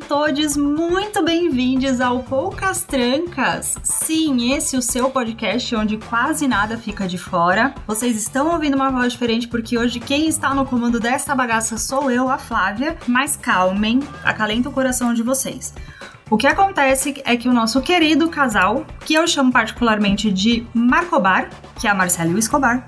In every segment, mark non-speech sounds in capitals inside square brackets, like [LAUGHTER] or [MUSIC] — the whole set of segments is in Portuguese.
Todos muito bem-vindos ao Poucas Trancas. Sim, esse é o seu podcast onde quase nada fica de fora. Vocês estão ouvindo uma voz diferente porque hoje quem está no comando desta bagaça sou eu, a Flávia. Mas calmem, acalenta o coração de vocês. O que acontece é que o nosso querido casal, que eu chamo particularmente de Marcobar, que é a Marcela e o Escobar,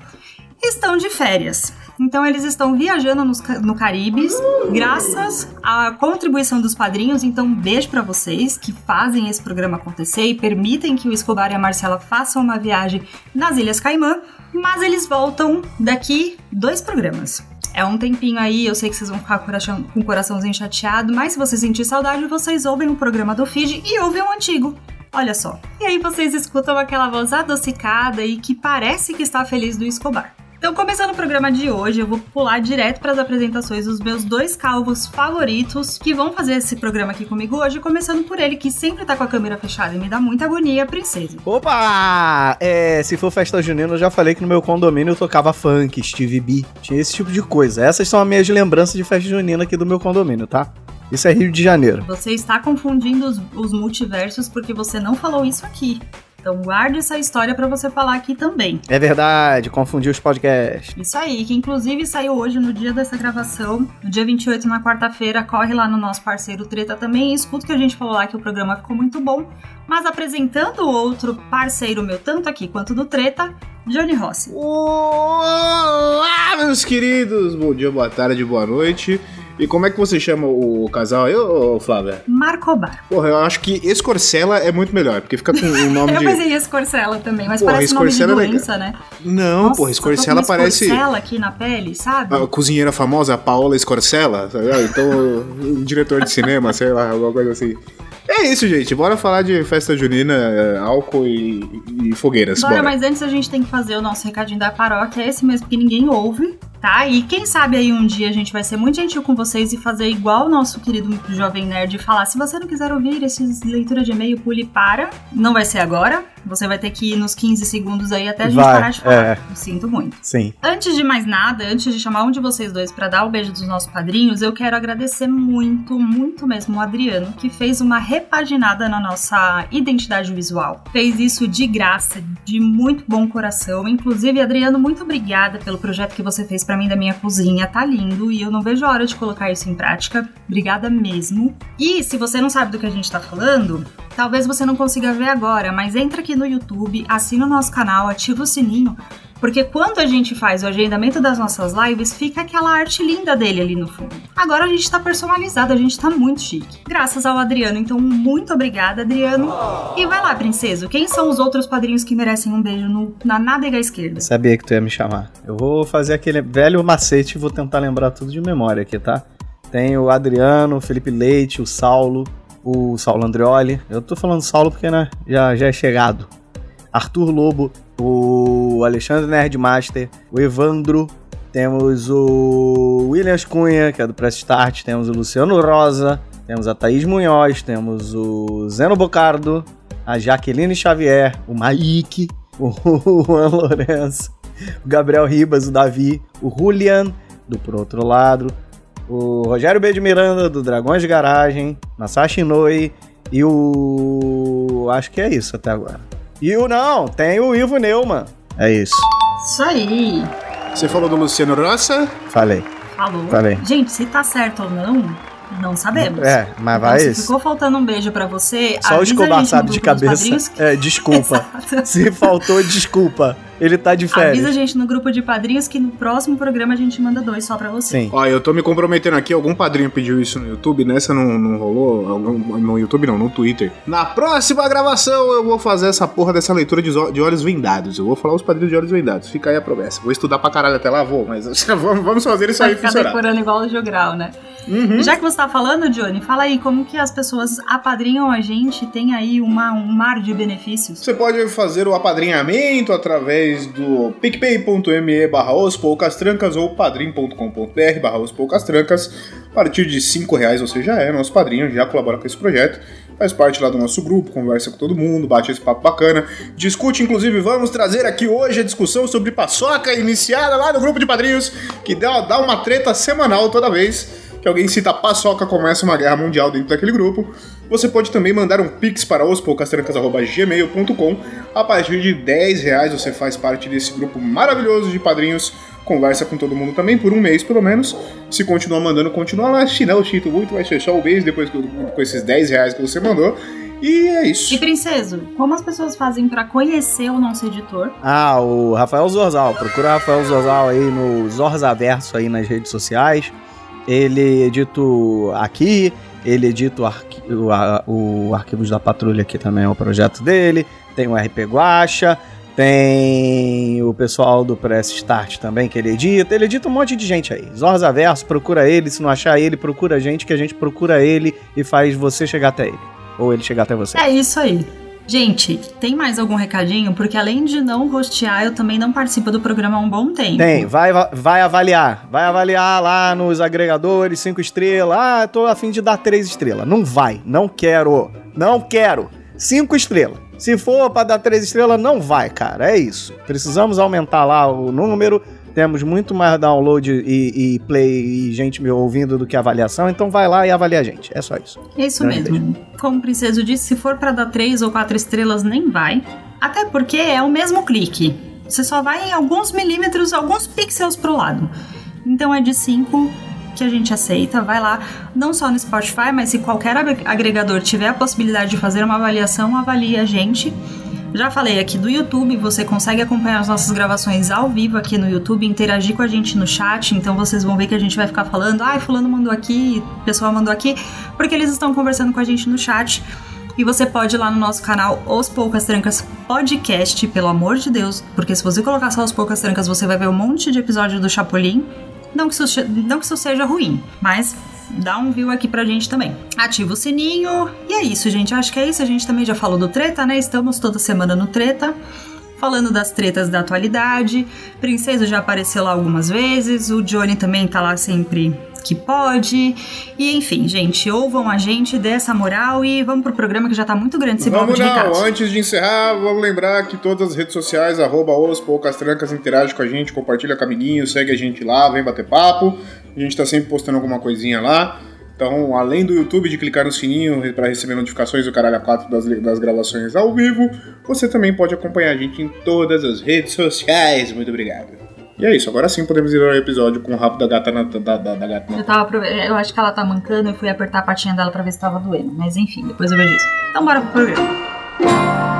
estão de férias. Então eles estão viajando nos no Caribe, graças à contribuição dos padrinhos. Então um beijo pra vocês que fazem esse programa acontecer e permitem que o Escobar e a Marcela façam uma viagem nas Ilhas Caimã. Mas eles voltam daqui dois programas. É um tempinho aí, eu sei que vocês vão ficar com o o coraçãozinho chateado, mas se vocês sentirem saudade, vocês ouvem um programa do feed e ouvem um antigo. Olha só. E aí vocês escutam aquela voz adocicada e que parece que está feliz do Escobar. Então, começando o programa de hoje, eu vou pular direto para as apresentações dos meus dois calvos favoritos que vão fazer esse programa aqui comigo hoje, começando por ele que sempre tá com a câmera fechada e me dá muita agonia, princesa. Opa! É, se for festa junina, eu já falei que no meu condomínio eu tocava funk, Steve B. Tinha esse tipo de coisa. Essas são as minhas lembranças de festa junina aqui do meu condomínio, tá? Isso é Rio de Janeiro. Você está confundindo os, os multiversos porque você não falou isso aqui. Então guarde essa história para você falar aqui também. É verdade, confundi os podcasts. Isso aí, que inclusive saiu hoje no dia dessa gravação, no dia 28, na quarta-feira. Corre lá no nosso parceiro Treta também e escuta o que a gente falou lá, que o programa ficou muito bom. Mas apresentando o outro parceiro meu, tanto aqui quanto do Treta, Johnny Rossi. Olá, meus queridos! Bom dia, boa tarde, boa noite. E como é que você chama o casal aí, ô, Flávia? Marcobar. Porra, eu acho que Escorcela é muito melhor, porque fica com o nome [LAUGHS] Eu de. pensei em escorcela também, mas Porra, parece nome de escorcela é doença, né? Não, Nossa, porra, tô Escorcela com parece. escorcela aqui na pele, sabe? A cozinheira famosa, a Paola Escorcela, tá ligado? Então, um diretor de cinema, sei lá, alguma coisa assim. É isso, gente. Bora falar de festa junina, é, álcool e, e fogueiras. Bora, Bora. mas antes a gente tem que fazer o nosso recadinho da paróquia, é esse mesmo que ninguém ouve, tá? E quem sabe aí um dia a gente vai ser muito gentil com vocês e fazer igual o nosso querido Jovem Nerd e falar: se você não quiser ouvir esses leitura de e-mail, pule para. Não vai ser agora. Você vai ter que ir nos 15 segundos aí até a gente Vai, parar de falar. é. Sinto muito. Sim. Antes de mais nada, antes de chamar um de vocês dois pra dar o beijo dos nossos padrinhos, eu quero agradecer muito, muito mesmo o Adriano, que fez uma repaginada na nossa identidade visual. Fez isso de graça, de muito bom coração. Inclusive, Adriano, muito obrigada pelo projeto que você fez pra mim da minha cozinha. Tá lindo e eu não vejo a hora de colocar isso em prática. Obrigada mesmo. E se você não sabe do que a gente tá falando, Talvez você não consiga ver agora, mas entra aqui no YouTube, assina o nosso canal, ativa o sininho, porque quando a gente faz o agendamento das nossas lives, fica aquela arte linda dele ali no fundo. Agora a gente tá personalizado, a gente tá muito chique. Graças ao Adriano, então muito obrigada, Adriano. E vai lá, princesa, quem são os outros padrinhos que merecem um beijo no- na nádega esquerda? Sabia que tu ia me chamar. Eu vou fazer aquele velho macete e vou tentar lembrar tudo de memória aqui, tá? Tem o Adriano, o Felipe Leite, o Saulo, o Saulo Andreoli. Eu tô falando Saulo porque, né, já, já é chegado. Arthur Lobo, o Alexandre Nerdmaster, o Evandro, temos o Williams Cunha, que é do Press Start, temos o Luciano Rosa, temos a Thaís Munhoz, temos o Zeno Bocardo, a Jaqueline Xavier, o Maik, o [LAUGHS] Juan Lourenço, o Gabriel Ribas, o Davi, o Julian, do Por Outro Lado, o Rogério B. de Miranda, do Dragões de Garagem, Masashi Inoue e o... acho que é isso até agora. E o não, tem o Ivo Neumann. É isso, Isso aí, Você falou do Luciano Roça? falei. falou. Falei. Gente, se tá certo ou não, não sabemos. É, mas Então, vai se isso. ficou faltando um beijo pra você, Só o Escobar sabe de cabeça. É, desculpa. [LAUGHS] Se faltou, desculpa. Ele tá de Avisa a férias. gente no grupo de padrinhos que no próximo programa a gente manda dois só pra você. Sim. Ó, eu tô me comprometendo aqui, algum padrinho pediu isso no YouTube, nessa não, não rolou, algum- no YouTube não, no Twitter. Na próxima gravação eu vou fazer essa porra dessa leitura de, de olhos vendados, eu vou falar os padrinhos de olhos vendados, fica aí a promessa. Vou estudar pra caralho até lá, vou, mas [LAUGHS] vamos, vamos fazer isso Vai aí ficar funcionar. decorando igual o jogral, né? Uhum. Já que você tá falando, Johnny, fala aí como que as pessoas apadrinham a gente, tem aí uma, um mar de benefícios. Você pode fazer o apadrinhamento através do picpay.me barra os trancas ou padrim.com.br barra os trancas. A partir de 5 reais você já é nosso padrinho, já colabora com esse projeto faz parte lá do nosso grupo, conversa com todo mundo, bate esse papo bacana, discute, inclusive, vamos trazer aqui hoje a discussão sobre paçoca iniciada lá no grupo de padrinhos, que dá, dá uma treta semanal toda vez que alguém cita paçoca, começa uma guerra mundial dentro daquele grupo. Você pode também mandar um pix para ospoucastrancas.gmail.com. A partir de 10 reais você faz parte desse grupo maravilhoso de padrinhos. Conversa com todo mundo também, por um mês pelo menos. Se continuar mandando, continua lá. Se não, sinto muito, vai ser só o mês depois com esses 10 reais que você mandou. E é isso. E Princeso, como as pessoas fazem para conhecer o nosso editor? Ah, o Rafael Zorzal. Procura o Rafael Zorzal aí no Zorzaverso aí nas redes sociais. Ele edita aqui, ele edita o, arqui o, o Arquivos da Patrulha, que também é o projeto dele. Tem o RP Guacha, tem o pessoal do Press Start também, que ele edita. Ele edita um monte de gente aí. Zorza Verso, procura ele. Se não achar ele, procura a gente, que a gente procura ele e faz você chegar até ele. Ou ele chegar até você. É isso aí. Gente, tem mais algum recadinho? Porque além de não rostear, eu também não participo do programa há um bom tempo. Tem, vai, vai avaliar. Vai avaliar lá nos agregadores, cinco estrelas. Ah, tô afim de dar três estrelas. Não vai, não quero. Não quero. Cinco estrelas. Se for para dar três estrelas, não vai, cara. É isso. Precisamos aumentar lá o número temos muito mais download e, e, play e gente me ouvindo do que avaliação, então vai lá e avalia a gente. É só isso. É isso Grande mesmo. Beijo. Como o Princeso disse, se for para dar três ou quatro estrelas, nem vai. Até porque é o mesmo clique. Você só vai em alguns milímetros, alguns pixels pro lado. Então é de 5 que a gente aceita. Vai lá, não só no Spotify, mas se qualquer agregador tiver a possibilidade de fazer uma avaliação, avalie a gente. Já falei aqui do YouTube, você consegue acompanhar as nossas gravações ao vivo aqui no YouTube, interagir com a gente no chat, então vocês vão ver que a gente vai ficar falando, ai, ah, fulano mandou aqui, o pessoal mandou aqui, porque eles estão conversando com a gente no chat. E você pode ir lá no nosso canal Os Poucas Trancas Podcast, pelo amor de Deus, porque se você colocar só Os Poucas Trancas, você vai ver um monte de episódio do Chapolin. Não que isso, não que isso seja ruim, mas dá um view aqui pra gente também. Ativa o sininho. E é isso, gente. Acho que é isso. A gente também já falou do treta, né? Estamos toda semana no treta. Falando das tretas da atualidade. Princesa já apareceu lá algumas vezes. O Johnny também tá lá sempre que pode. E enfim, gente, ouvam a gente, dê essa moral e vamos pro programa que já tá muito grande esse vamos não, antes de encerrar, vamos lembrar que todas as redes sociais, arroba os poucas trancas, interage com a gente, compartilha caminhinho, segue a gente lá, vem bater papo. A gente tá sempre postando alguma coisinha lá. Então, além do YouTube de clicar no sininho para receber notificações do caralho a 4 das, das gravações ao vivo, você também pode acompanhar a gente em todas as redes sociais. Muito obrigado. E é isso, agora sim podemos ir ao episódio com o rabo da gata na, da, da, da gata na... eu, tava, eu acho que ela tá mancando, eu fui apertar a patinha dela pra ver se tava doendo. Mas enfim, depois eu vejo isso. Então bora pro programa.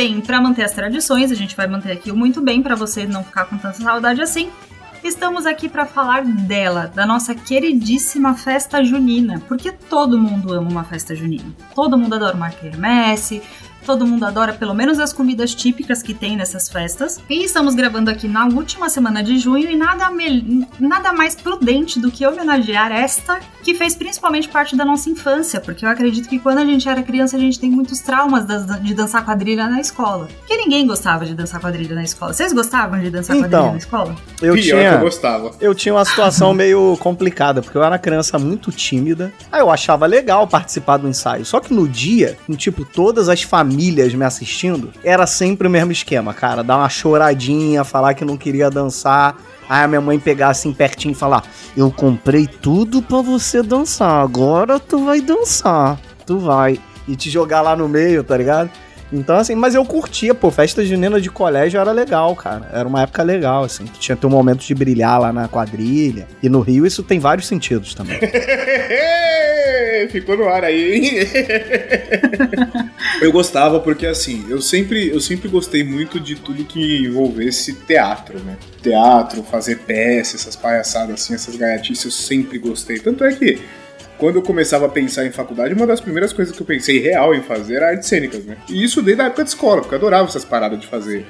Bem, para manter as tradições, a gente vai manter aqui o muito bem para você não ficar com tanta saudade assim. Estamos aqui para falar dela, da nossa queridíssima festa junina, porque todo mundo ama uma festa junina. Todo mundo adora uma quermesse, Todo mundo adora pelo menos as comidas típicas que tem nessas festas. E estamos gravando aqui na última semana de junho e nada, nada mais prudente do que homenagear esta que fez principalmente parte da nossa infância, porque eu acredito que quando a gente era criança a gente tem muitos traumas de dançar quadrilha na escola. Porque ninguém gostava de dançar quadrilha na escola. Vocês gostavam de dançar então, quadrilha na escola? Eu Pior tinha, eu gostava. Eu tinha uma situação meio complicada, porque eu era criança muito tímida. Aí eu achava legal participar do ensaio. Só que no dia, tipo, todas as famílias famílias me assistindo, era sempre o mesmo esquema, cara. Dar uma choradinha, falar que não queria dançar. Aí a minha mãe pegar assim pertinho e falar: Eu comprei tudo para você dançar, agora tu vai dançar. Tu vai. E te jogar lá no meio, tá ligado? Então, assim, mas eu curtia, pô, festa junina de colégio era legal, cara. Era uma época legal, assim. Tinha ter um momento de brilhar lá na quadrilha. E no Rio isso tem vários sentidos também. [LAUGHS] Ficou no ar aí. [LAUGHS] eu gostava porque, assim, eu sempre, eu sempre gostei muito de tudo que envolvesse teatro, né? Teatro, fazer peça, essas palhaçadas assim, essas gaiatices, eu sempre gostei. Tanto é que quando eu começava a pensar em faculdade, uma das primeiras coisas que eu pensei real em fazer era artes cênicas, né? E isso desde a época de escola, porque eu adorava essas paradas de fazer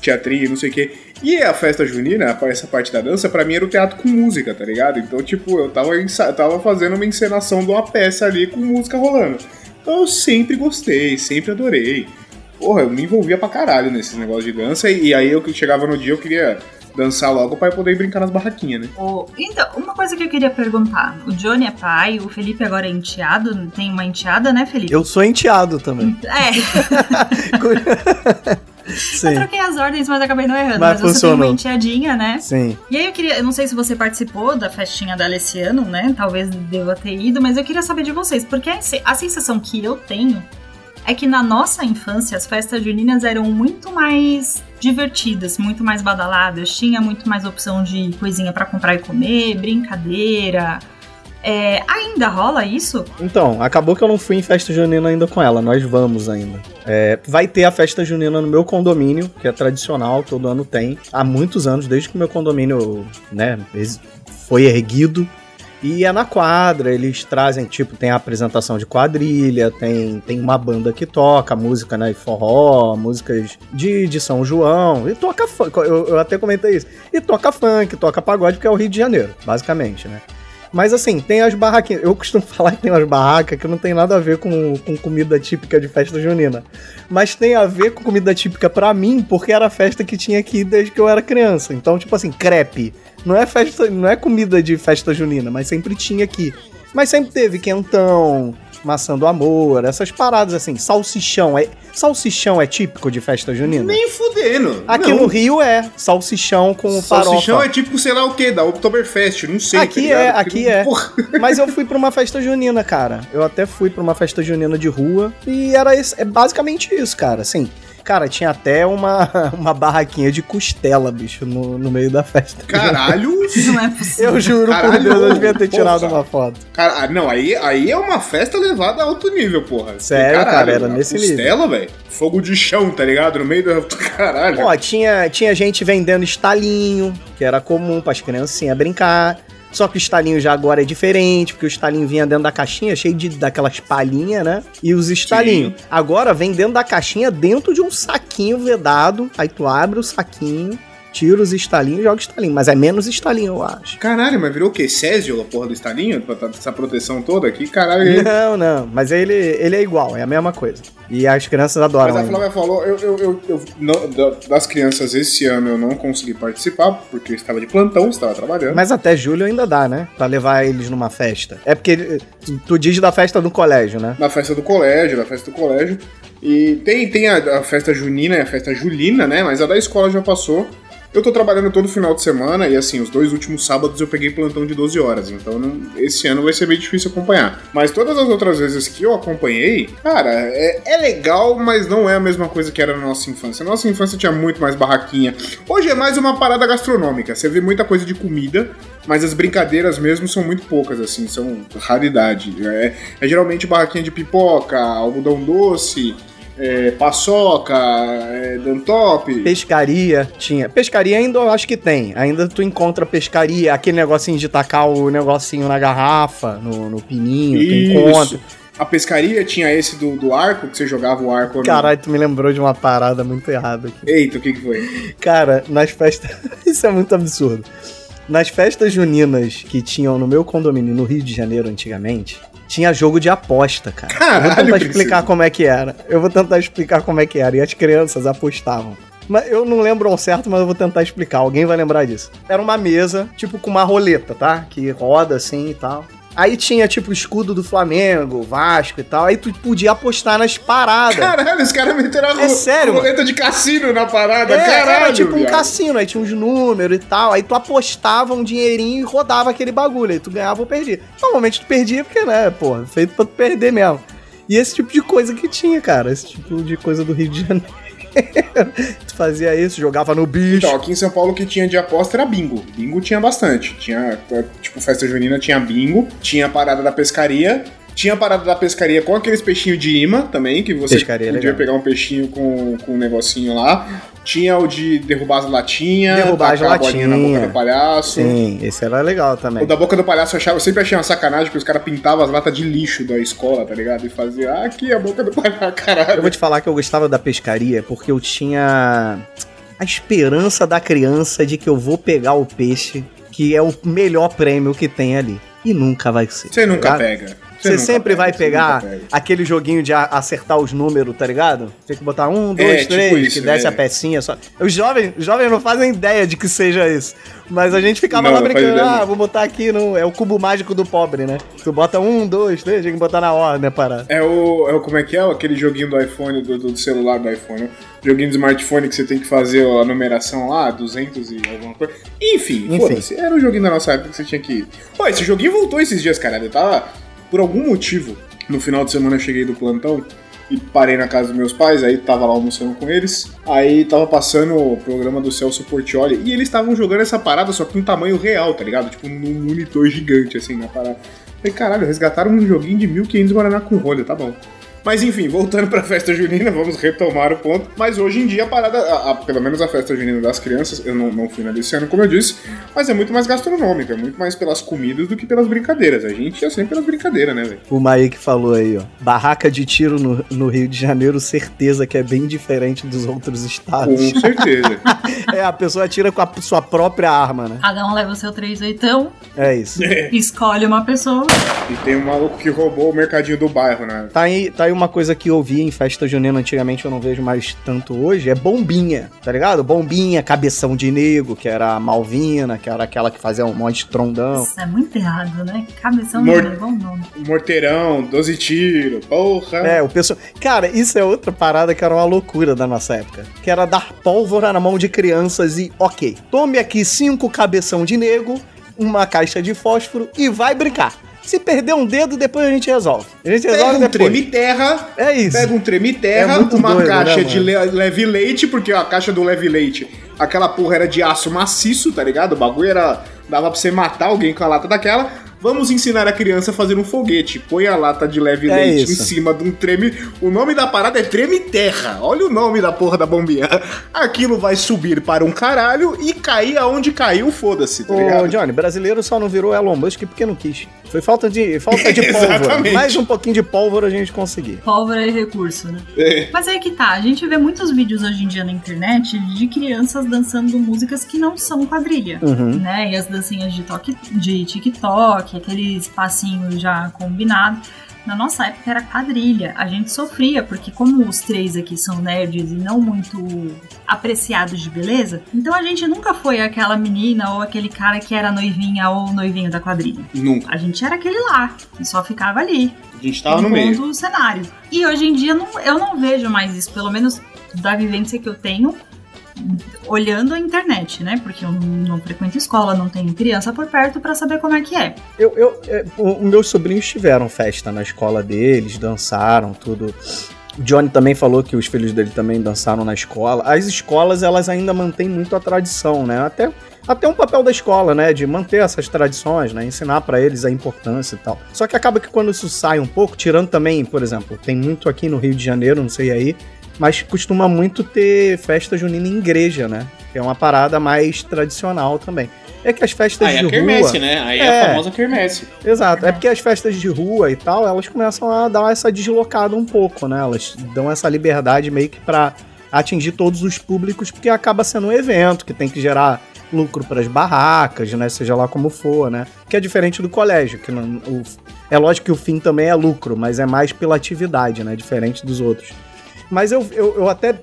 teatrinho, não sei o quê. E a festa junina, essa parte da dança, pra mim era o teatro com música, tá ligado? Então, tipo, eu tava, tava fazendo uma encenação de uma peça ali com música rolando. Então eu sempre gostei, sempre adorei. Porra, eu me envolvia pra caralho nesses negócios de dança, e aí eu que chegava no dia eu queria dançar logo para poder brincar nas barraquinhas, né? Oh, então, uma coisa que eu queria perguntar. O Johnny é pai, o Felipe agora é enteado. Tem uma enteada, né, Felipe? Eu sou enteado também. É. [LAUGHS] Sim. Eu troquei as ordens, mas acabei não errando. Mas Mas, você tem funcionou. uma enteadinha, né? Sim. E aí eu queria, eu não sei se você participou da festinha da Alessiano, né? Talvez deva ter ido, mas eu queria saber de vocês, porque a sensação que eu tenho é que na nossa infância as festas juninas eram muito mais divertidas, muito mais badaladas, tinha muito mais opção de coisinha pra comprar e comer, brincadeira. É, ainda rola isso? Então, acabou que eu não fui em festa junina ainda com ela, nós vamos ainda. É, vai ter a festa junina no meu condomínio, que é tradicional, todo ano tem. Há muitos anos, desde que o meu condomínio, né, foi erguido. E é na quadra, eles trazem, tipo, tem a apresentação de quadrilha, tem, tem uma banda que toca música, né, forró, músicas de, de São João, e toca funk, eu, eu até comentei isso, e toca funk, toca pagode, porque é o Rio de Janeiro, basicamente, né. Mas assim, tem as barraquinhas. Eu costumo [LAUGHS] falar que tem umas barracas que não tem nada a ver com, com comida típica de festa junina. Mas tem a ver com comida típica pra mim, porque era a festa que tinha aqui desde que eu era criança. Então, tipo assim, crepe. Não é festa, não é comida de festa junina, mas sempre tinha aqui. Mas sempre teve quentão, maçã do amor, essas paradas assim. Salsichão é, salsichão é típico de festa junina? Nem fudendo. Aqui Não. no Rio é salsichão com Salsichão farofa. é tipo, sei lá o que, da Oktoberfest, não sei. Aqui tá é, aqui é. Porra. [LAUGHS] Mas eu fui pra uma festa junina, cara. Eu até fui pra uma festa junina de rua e era esse, é basicamente isso, cara. Assim, cara, tinha até uma, [LAUGHS] uma barraquinha de costela, bicho, no, no meio da festa. Caralho. [LAUGHS] Não é possível. Eu juro por Caralho, Deus, eu devia ter porra. tirado uma foto. Cara, ah, não, aí, aí é uma festa levada a alto nível, porra. Sério, cara, era nesse costela, velho. Fogo de chão, tá ligado? No meio do. [LAUGHS] Caralho. Ó, tinha, tinha gente vendendo estalinho, que era comum pras criancinhas brincar. Só que o estalinho já agora é diferente, porque o estalinho vinha dentro da caixinha, cheio de daquelas palhinhas, né? E os estalinhos. Agora vem dentro da caixinha, dentro de um saquinho vedado. Aí tu abre o saquinho, tira os estalinhos e joga estalinho. Mas é menos estalinho, eu acho. Caralho, mas virou o quê? Césio, a porra do estalinho? Tá essa proteção toda aqui? Caralho. ele- Não, não. Mas ele, ele é igual, é a mesma coisa. E as crianças adoram. Mas a ainda. Flávia falou, eu, eu, eu, eu- não- da- das crianças esse ano eu não consegui participar, porque eu estava de plantão, estava trabalhando. Mas até julho ainda dá, né? Pra levar eles numa festa. É porque tu, diz da festa do colégio, né? Na festa do colégio, na festa do colégio. E tem, tem a, a festa junina e a festa julina, né? Mas a da escola já passou. Eu tô trabalhando todo final de semana e assim, os dois últimos sábados eu peguei plantão de 12 horas, então não- esse ano vai ser meio difícil acompanhar. Mas todas as outras vezes que eu acompanhei, cara, é, é legal, mas não é a mesma coisa que era na nossa infância. Na nossa infância tinha muito mais barraquinha. Hoje é mais uma parada gastronômica, você vê muita coisa de comida, mas as brincadeiras mesmo são muito poucas, assim, são raridade. É, é geralmente barraquinha de pipoca, algodão doce, é, paçoca, é, dantop. Pescaria tinha. Pescaria ainda eu acho que tem. Ainda tu encontra pescaria, aquele negocinho de tacar o negocinho na garrafa, no, no pininho, tu encontra. Isso. A pescaria tinha esse do, do arco, que você jogava o arco. Caralho, tu me lembrou de uma parada muito errada aqui. Eita, o que que foi? Cara, nas festas. [LAUGHS] Isso é muito absurdo. Nas festas juninas que tinham no meu condomínio no Rio de Janeiro antigamente, tinha jogo de aposta, cara. eu vou Caralho, tentar explicar como é que era. Eu vou tentar explicar como é que era. E as crianças apostavam. Mas eu não lembro ao certo, mas eu vou tentar explicar. Alguém vai lembrar disso. Era uma mesa, tipo com uma roleta, tá? Que roda assim e tal. Aí tinha, tipo, escudo do Flamengo, Vasco e tal. Aí tu podia apostar nas paradas. Caralho, os caras meteram É sério, roleta de cassino na parada. É, Caralho, era tipo um viado. cassino, aí tinha uns números e tal. Aí tu apostava um dinheirinho e rodava aquele bagulho. Aí tu ganhava ou perdia. Normalmente tu perdia porque, né, pô, feito pra tu perder mesmo. E esse tipo de coisa que tinha, cara. Esse tipo de coisa do Rio de Janeiro. [LAUGHS] tu fazia isso, jogava no bicho. Então, aqui em São Paulo o que tinha de aposta era bingo. Bingo tinha bastante. Tinha, tipo, festa junina tinha bingo, tinha a parada da pescaria, Tinha a parada da pescaria com aqueles peixinhos de imã também, que você Pescaria podia legal. pegar um peixinho com, com um negocinho lá. Tinha o de derrubar as latinhas, Derrubar as bolinha na boca latinhas. do palhaço. Sim, esse era legal também. O da boca do palhaço eu, achava, eu sempre achei uma sacanagem, porque os caras pintavam as latas de lixo da escola, tá ligado? E fazia, ah, aqui a boca do palhaço, [LAUGHS] caralho. Eu vou te falar que eu gostava da pescaria porque eu tinha a esperança da criança de que eu vou pegar o peixe, que é o melhor prêmio que tem ali. E nunca vai ser. Você nunca tá? pega. Você sempre pega, vai pegar aquele joguinho de acertar os números, tá ligado? Tem que botar um, dois, É, tipo três, isso, que desce é. a pecinha só. Os jovens, os jovens não fazem ideia de que seja isso. Mas a gente ficava Não, lá brincando, ah, vou botar aqui no. É o cubo mágico do pobre, né? Tu bota um, dois, três, tem que botar na ordem a parada. É o, é o. Como é que é? Aquele joguinho do iPhone, do, do celular do iPhone. Joguinho do smartphone que você tem que fazer a numeração lá, 200 e alguma coisa. Enfim, Enfim. foda-se. Era um joguinho da nossa época que você tinha que ir. Pô, esse joguinho voltou esses dias, cara. Eu tava. Por algum motivo, no final de semana eu cheguei do plantão e parei na casa dos meus pais, aí tava lá almoçando com eles. Aí tava passando o programa do Celso Portioli e eles estavam jogando essa parada só com um tamanho real, tá ligado? Tipo num monitor gigante, assim, na parada. Falei, caralho, resgataram um joguinho de 1500 Guaraná com rolha, tá bom. Mas enfim, voltando pra festa junina, vamos retomar o ponto. Mas hoje em dia a parada, a- a- pelo menos a festa junina das crianças, eu não, não fui na desse ano, como eu disse, mas é muito mais gastronômica, muito mais pelas comidas do que pelas brincadeiras. A gente ia sempre pelas brincadeiras, né, velho? O Maí que falou aí, ó. Barraca de tiro no, no Rio de Janeiro, certeza que é bem diferente dos outros estados. Com certeza. [LAUGHS] É, a pessoa atira com a sua própria arma, né? Cada um leva o seu três oitão, É isso. escolhe uma pessoa. e tem um maluco que roubou o mercadinho do bairro, né? Tá aí, tá aí uma coisa que eu vi em festa junina antigamente, eu não vejo mais tanto hoje, é bombinha, tá ligado? Bombinha, cabeção de nego, que era a Malvina, que era aquela que fazia um monte de trondão. Isso é muito errado, né? Cabeção Mor- de bom nome. Morteirão, 12 tiros, porra. É, o pessoal. Cara, isso é outra parada que era uma loucura da nossa época. Que era dar pólvora na mão de crianças e, ok, tome aqui cinco cabeção de nego, uma caixa de fósforo e vai brincar. Se perder um dedo, depois a gente resolve. A gente Pega resolve um depois. treme terra, É isso. Pega um treme terra, É uma doido, caixa né, de leve leite, porque a caixa do leve leite, aquela porra era de aço maciço, tá ligado? O bagulho era. dava pra você matar alguém com a lata daquela. Vamos ensinar a criança a fazer um foguete. Põe a lata de leve É leite isso. em cima de um treme. O nome da parada é treme terra. Olha o nome da porra da bombinha. Aquilo vai subir para um caralho e cair aonde caiu, foda-se, tá Ô? Johnny, brasileiro só não virou Elon Musk porque não quis. Foi falta de, falta de [LAUGHS] pólvora. Mais um pouquinho de pólvora a gente conseguir. Pólvora e recurso, né? É. Mas aí que tá, a gente vê muitos vídeos hoje em dia na internet de crianças dançando músicas que não são quadrilha. Uhum. Né? E as dancinhas de, toque, de TikTok, aqueles passinhos já combinados. Na nossa época era quadrilha. A gente sofria, porque como os três aqui são nerds e não muito apreciados de beleza, então a gente nunca foi aquela menina ou aquele cara que era noivinha ou noivinho da quadrilha. Nunca. A gente era aquele lá, que só ficava ali A gente tava no meio. do cenário. E hoje em dia não- eu não vejo mais isso, pelo menos da vivência que eu tenho olhando a internet, né? Porque eu não, frequento escola, não tenho criança por perto pra saber como é que é. Eu, eu, é, o- os meus sobrinhos tiveram festa na escola deles, dançaram, tudo. Johnny também falou que os filhos dele também dançaram na escola. As escolas, elas ainda mantêm muito a tradição, né? Até, até um papel da escola, né? De manter essas tradições, né? Ensinar pra eles a importância e tal. Só que acaba que quando isso sai um pouco, tirando também, por exemplo, tem muito aqui no Rio de Janeiro, não sei aí, mas costuma muito ter festa junina em igreja, né? Que é uma parada mais tradicional também. É que as festas Aí de é rua... quermesse, né? Aí é, É. a famosa quermesse. Exato, é porque as festas de rua e tal, elas começam a dar essa deslocada um pouco, né? Elas dão essa liberdade meio que pra atingir todos os públicos, porque acaba sendo um evento que tem que gerar lucro para as barracas, né? Seja lá como for, né? Que é diferente do colégio, que não, o- é lógico que o fim também é lucro, mas é mais pela atividade, né? Diferente dos outros. Mas eu, eu, eu até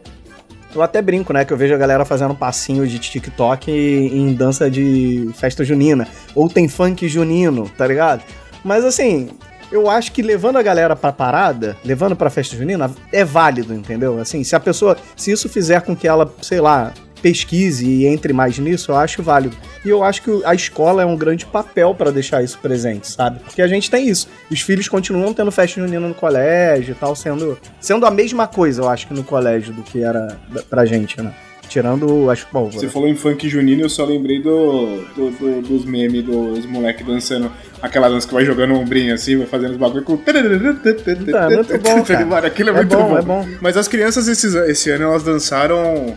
eu até brinco, né? Que eu vejo a galera fazendo passinho de TikTok em dança de festa junina. Ou tem funk junino, tá ligado? Mas assim, eu acho que levando a galera pra parada, levando pra festa junina, é válido, entendeu? Assim, se a pessoa. Se isso fizer com que ela, sei lá, pesquise e entre mais nisso, eu acho válido. E eu acho que a escola é um grande papel pra deixar isso presente, sabe? Porque a gente tem isso. Os filhos continuam tendo festa junina no colégio e tal, sendo, sendo a mesma coisa, eu acho que no colégio do que era pra gente, né? Tirando as pólvoras. Você falou em funk junino, eu só lembrei do, do- do- dos memes dos moleques dançando aquela dança que vai jogando o ombrinho assim, vai fazendo os bagulho com. Tá, muito bom, [LAUGHS] cara. Mano, Aquilo é, É muito bom, bom, é bom. Mas as crianças esses- esse ano elas dançaram.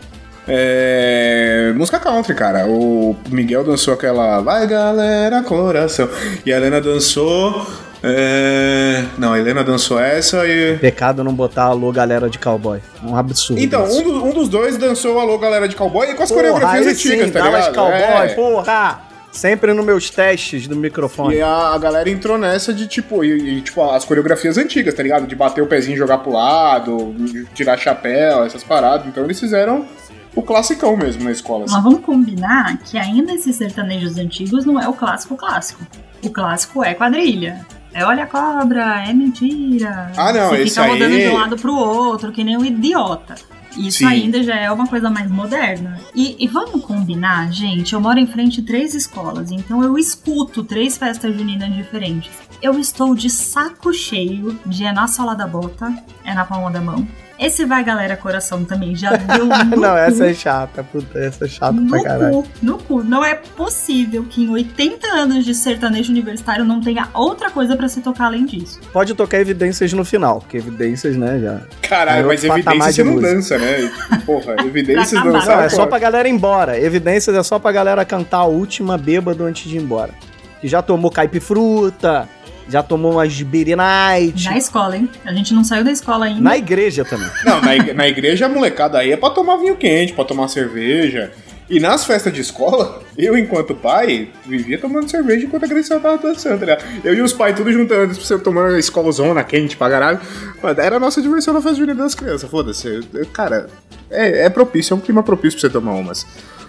É, música country, cara. O Miguel dançou aquela Vai galera, coração. E a Helena dançou. é, Não, a Helena dançou essa e. Pecado não botar alô galera de cowboy. Um absurdo. Então, um, do- um dos dois dançou Alô Galera de Cowboy e com as Porra, coreografias antigas, sim, tá ligado? Cowboy, É. porra! Sempre nos meus testes do microfone. E a, a galera entrou nessa de tipo, e, e, tipo, as coreografias antigas, tá ligado? De bater o pezinho e jogar pro lado, de tirar chapéu, essas paradas. Então eles fizeram o classicão mesmo na escola. assim. Mas vamos combinar que ainda esses sertanejos antigos não é o clássico clássico. O clássico é quadrilha. É olha a cobra, é mentira. Ah, não, Você esse fica rodando aí- de um lado pro outro, que nem um idiota. Isso Sim. ainda já é uma coisa mais moderna. E, e vamos combinar, gente, eu moro em frente a três escolas, então eu escuto três festas juninas diferentes. Eu estou de saco cheio de é na sola da bota, é na palma da mão. Esse vai, galera, coração também já [LAUGHS] deu no não, essa é chata, puta, essa é chata pra No caralho. cu, no cu. Não é possível que em 80 anos de sertanejo universitário não tenha outra coisa pra se tocar além disso. Pode tocar evidências no final, porque evidências, né, já. Caralho, Aí mas outro patamar evidência de você não música. dança, né? [LAUGHS] Porra, evidências Pra dançar. Não, é só pra galera ir embora. Evidências é só pra galera cantar a última bêbado antes de ir embora. Que já tomou caipifruta, já tomou umas beer night. Na escola, hein? A gente não saiu da escola ainda. Na igreja também. Não, na, ig- na igreja a molecada aí é pra tomar vinho quente, pra tomar cerveja. E nas festas de escola, eu, enquanto pai, vivia tomando cerveja enquanto a criança tava dançando, tá ligado? Eu e os pais tudo juntando, pra você tomando escolazona quente pra caralho. Mano, era a nossa diversão na festa junina das crianças, foda-se. Cara, é, é propício, é um clima propício pra você tomar umas.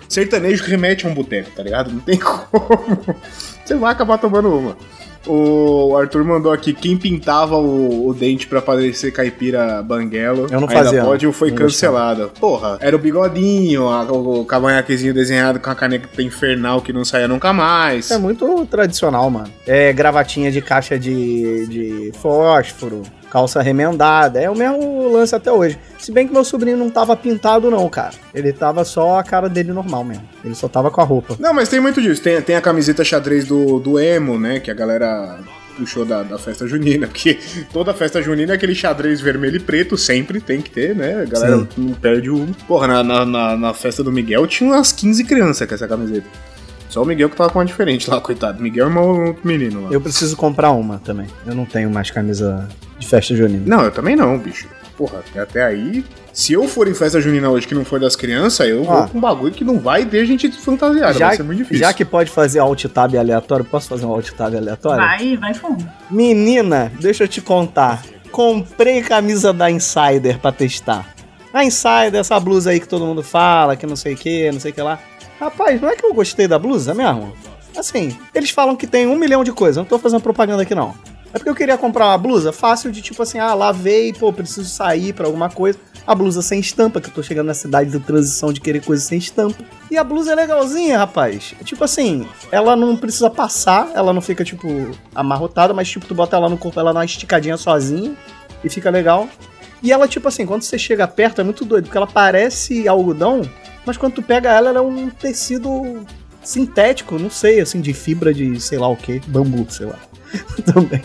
Sertanejo remete a um boteco, tá ligado? Não tem [LAUGHS] como. Você vai acabar tomando uma. O Arthur mandou aqui quem pintava o, o dente pra parecer caipira banguelo. Eu não fazia, pode não. foi Não cancelado. Porra, era o bigodinho, a- o, cavanhaquezinho desenhado com a caneta infernal que não saía nunca mais. É muito tradicional, mano. É gravatinha de caixa de, de fósforo, calça remendada. É o mesmo lance até hoje. Se bem que meu sobrinho não tava pintado, não, cara. Ele tava só a cara dele normal mesmo. Ele só tava com a roupa. Não, mas tem muito disso. Tem, tem a camiseta xadrez do, do emo, né? Que a galera puxou da, da festa junina. Porque [LAUGHS] toda festa junina é aquele xadrez vermelho e preto, sempre tem que ter, né? A galera Sim. não perde um. Porra, na, na, na, na festa do Miguel tinha umas 15 crianças com essa camiseta. Só o Miguel que tava com uma diferente lá, coitado. Miguel é um outro menino lá. Eu preciso comprar uma também. Eu não tenho mais camisa de festa junina. Não, eu também não, bicho. Porra, até aí. Se eu for em festa junina hoje que não for das crianças, eu vou Ó. com um bagulho que não vai ter gente fantasiada. já, vai ser muito difícil. já que pode fazer alt tab aleatório, posso fazer um alt tab aleatório? Vai, vai fundo. Menina, deixa eu te contar. Comprei camisa da Insider pra testar. A Insider, essa blusa aí que todo mundo fala, que não sei o que, não sei o que lá. Rapaz, não é que eu gostei da blusa mesmo? Assim, eles falam que tem um milhão de coisas, não tô fazendo propaganda aqui não. É porque eu queria comprar uma blusa fácil de tipo assim, ah, lavei, pô, preciso sair pra alguma coisa. A blusa sem estampa, que eu tô chegando na cidade de transição de querer coisa sem estampa. E a blusa é legalzinha, rapaz. Tipo assim, ela não precisa passar, ela não fica, tipo, amarrotada, mas tipo, tu bota ela no corpo, ela dá uma esticadinha sozinha e fica legal. E ela, tipo assim, quando você chega perto, é muito doido, porque ela parece algodão, mas quando tu pega ela, ela é um tecido sintético, não sei, assim, de fibra de sei lá o que, bambu, sei lá. [LAUGHS] Também.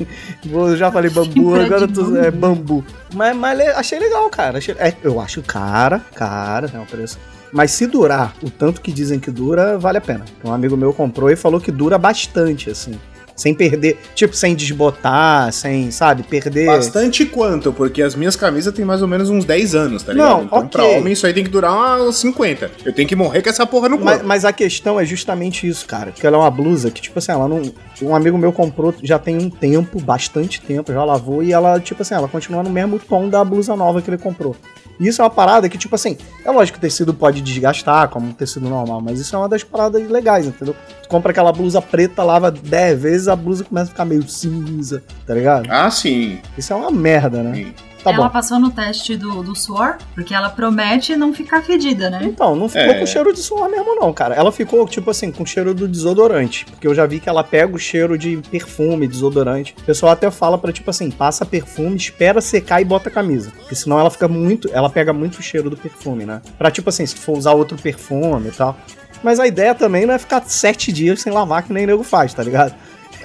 Eu já falei bambu, Fibra agora tu, é bambu. Mas, mas le- achei legal, cara. Achei- é, eu acho cara, cara, é um preço. Mas se durar o tanto que dizem que dura, vale a pena. Um amigo meu comprou e falou que dura bastante, assim. Sem perder, tipo, sem desbotar, sem, sabe, perder. Bastante quanto? Porque as minhas camisas têm mais ou menos uns 10 anos, tá ligado? Não, então ok. pra homem isso aí tem que durar uns 50. Eu tenho que morrer com essa porra no Mas, corpo. mas a questão é justamente isso, cara. Que ela é uma blusa que, tipo assim, ela não. Um amigo meu comprou já tem um tempo, bastante tempo, já lavou, e ela, tipo assim, ela continua no mesmo tom da blusa nova que ele comprou. E isso é uma parada que, tipo assim, é lógico que o tecido pode desgastar, como um tecido normal, mas isso é uma das paradas legais, entendeu? Tu compra aquela blusa preta, lava 10 vezes, a blusa começa a ficar meio cinza, tá ligado? Ah, sim. Isso é uma merda, né? sim. Tá ela bom. passou no teste do, do suor, porque ela promete não ficar fedida, né? Então, não ficou É. com cheiro de suor mesmo, não, cara. Ela ficou, tipo assim, com cheiro do desodorante. Porque eu já vi que ela pega o cheiro de perfume, desodorante. O pessoal até fala pra, tipo assim, passa perfume, espera secar e bota a camisa. Porque senão ela fica muito. Ela pega muito o cheiro do perfume, né? Pra, tipo assim, se for usar outro perfume e tal. Mas a ideia também não é ficar sete dias sem lavar, que nem nego faz, tá ligado?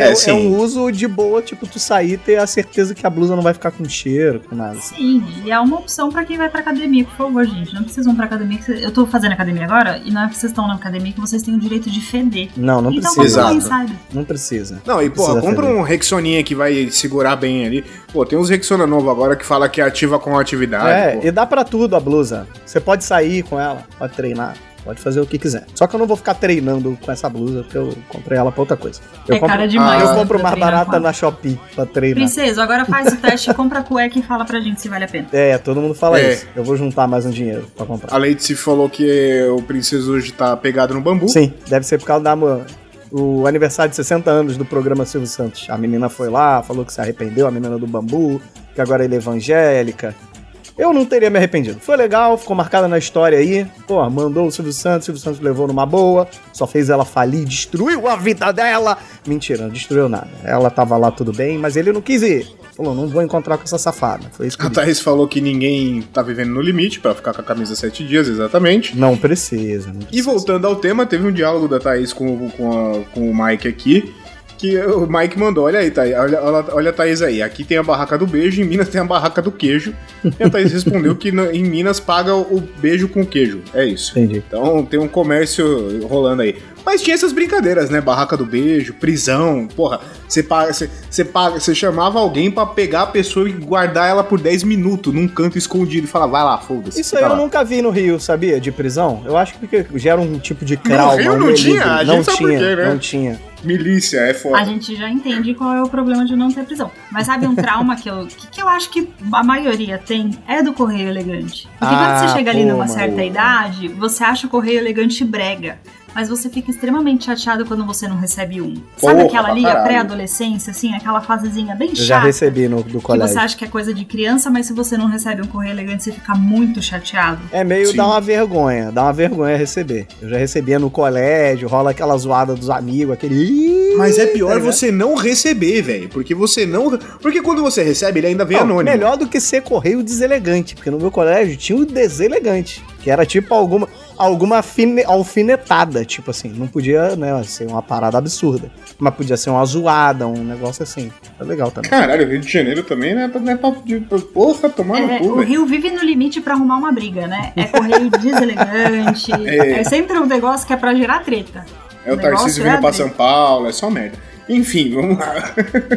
É, É, é um uso de boa, tipo, tu sair e ter a certeza que a blusa não vai ficar com cheiro, com nada. Sim, e é uma opção pra quem vai pra academia, por favor, gente. Não precisam pra academia. que cê- Eu tô fazendo academia agora, e não é porque vocês estão na academia que vocês têm o direito de feder. Não, não então, precisa. Exato. sabe. Não precisa. Não, e Precisa compra feder. um Rexoninha que vai segurar bem ali. Pô, tem uns Rexona novo agora que fala que ativa com atividade. É, pô. e dá pra tudo a blusa. Você pode sair com ela, pode treinar, pode fazer o que quiser. Só que eu não vou ficar treinando com essa blusa, porque eu comprei ela pra outra coisa. Eu É compro, cara demais. eu né, compro mais barata na Shopee pra treinar. Princesa, agora faz o teste, [LAUGHS] compra a cueca e fala pra gente se vale a pena. É, todo mundo fala É. isso. Eu vou juntar mais um dinheiro pra comprar. A Leite falou que o Princesa hoje tá pegado no bambu. Sim, deve ser por causa da o aniversário de 60 anos do programa Silvio Santos. A menina foi lá, falou que se arrependeu, a menina do bambu, que agora ele é evangélica. Eu não teria me arrependido. Foi legal, ficou marcada na história aí. Pô, mandou o Silvio Santos, o Silvio Santos levou numa boa, só fez ela falir, destruiu a vida dela. Mentira, não destruiu nada. Ela tava lá tudo bem, mas ele não quis ir. Falou, não vou encontrar com essa safada. Foi isso que A. Thaís falou que ninguém tá vivendo no limite pra ficar com a camisa sete dias, exatamente. Não precisa. Não E precisa. voltando ao tema, teve um diálogo da Thaís com, com, a- com o Mike aqui. Que o Mike mandou, olha aí, Thaís, olha, olha, olha a Thaís aí. Aqui tem a barraca do beijo, em Minas tem a barraca do queijo. E a Thaís [LAUGHS] respondeu que no- em Minas paga o beijo com queijo. É isso. Entendi. Então tem um comércio rolando aí. Mas tinha essas brincadeiras, né? Barraca do beijo, prisão, porra. Você paga, você, você paga, você chamava alguém pra pegar a pessoa e guardar ela por 10 minutos num canto escondido e falar, vai lá, foda-se. Isso eu lá. nunca vi no Rio, sabia? De prisão. Eu acho que porque gera um tipo de trauma. Rio um não tinha? A não gente sabe por tinha, quê, né? não tinha. Milícia, é foda. A gente já entende qual é o problema de não ter prisão. Mas sabe um trauma que eu, que, que eu acho que a maioria tem? É do correio elegante. Porque Ah, quando você chega ali pô, numa certa idade, você acha o correio elegante brega. Mas você fica extremamente chateado quando você não recebe um. Sabe Porra, aquela ali, pra a caralho. pré-adolescência, assim, aquela fasezinha bem Eu já chata? recebi no do Que colégio. você acha que é coisa de criança, mas se você não recebe um correio elegante, você fica muito chateado. É meio Sim. dá uma vergonha, dá uma vergonha receber. Eu já recebia no colégio, rola aquela zoada dos amigos, aquele. Mas é pior ligado? você não receber, velho. Porque você não. Porque quando você recebe, ele ainda vem Não, anônimo. melhor do que ser correio deselegante, porque no meu colégio tinha o deselegante, que era tipo alguma alguma afine- alfinetada, tipo assim, não podia, né, ser uma parada absurda, mas podia ser uma zoada, um negócio assim. É legal também. Caralho, Rio de Janeiro também é, pra- não é pra, de, porra, tomar no É, cu, o. Rio vive no limite pra arrumar uma briga, né? É correio [LAUGHS] deselegante. É. é. sempre um negócio que é pra gerar treta. É o o Tarcísio é vindo pra abrir. São Paulo, é só merda. Enfim, vamos lá.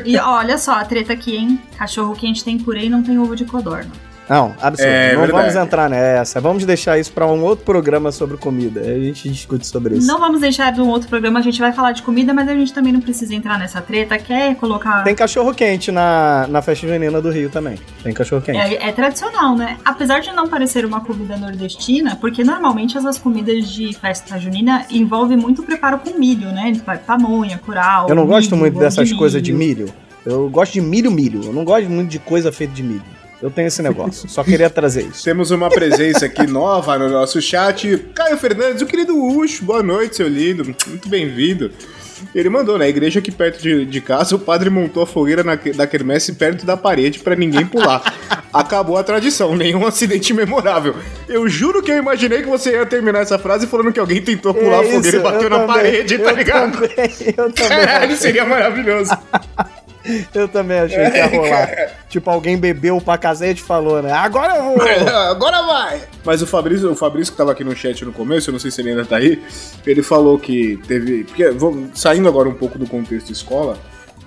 E olha só, a treta aqui, hein? Cachorro quente tem purê e não tem ovo de codorna. Não, absurdo. É não verdade. vamos entrar nessa. Vamos deixar isso pra um outro programa sobre comida. A gente discute sobre isso. Não vamos deixar de um outro programa, a gente vai falar de comida, mas a gente também não precisa entrar nessa treta. Quer colocar. Tem cachorro quente na, na festa junina do Rio também. Tem cachorro quente. É, é tradicional, né? Apesar de não parecer uma comida nordestina, porque normalmente essas comidas de festa junina envolvem muito preparo com milho, né? Pamonha, curau. Eu não gosto milho, muito bolo dessas milho. coisas de milho. Eu gosto de milho, milho. Eu não gosto muito de coisa feita de milho. Eu tenho esse negócio. Só queria trazer isso. Temos uma presença aqui nova no nosso chat. Caio Fernandes, o querido Ucho. Boa noite, seu lindo. Muito bem-vindo. Ele mandou, na igreja aqui perto de, de casa, o padre montou a fogueira na, da quermesse perto da parede pra ninguém pular. Acabou a tradição, nenhum acidente memorável. Eu juro que eu imaginei que você ia terminar essa frase falando que alguém tentou pular a É fogueira e bateu eu na também, parede, tá eu ligado? Também, eu também. Caralho, seria maravilhoso. Eu também achei que ia rolar. [LAUGHS] tipo, alguém bebeu pra cacete e falou, né? Agora eu vou. [LAUGHS] Agora vai! Mas o Fabrício, o Fabrício que tava aqui no chat no começo, eu não sei se ele ainda tá aí, ele falou que teve. Porque, vamos- saindo agora um pouco do contexto escola,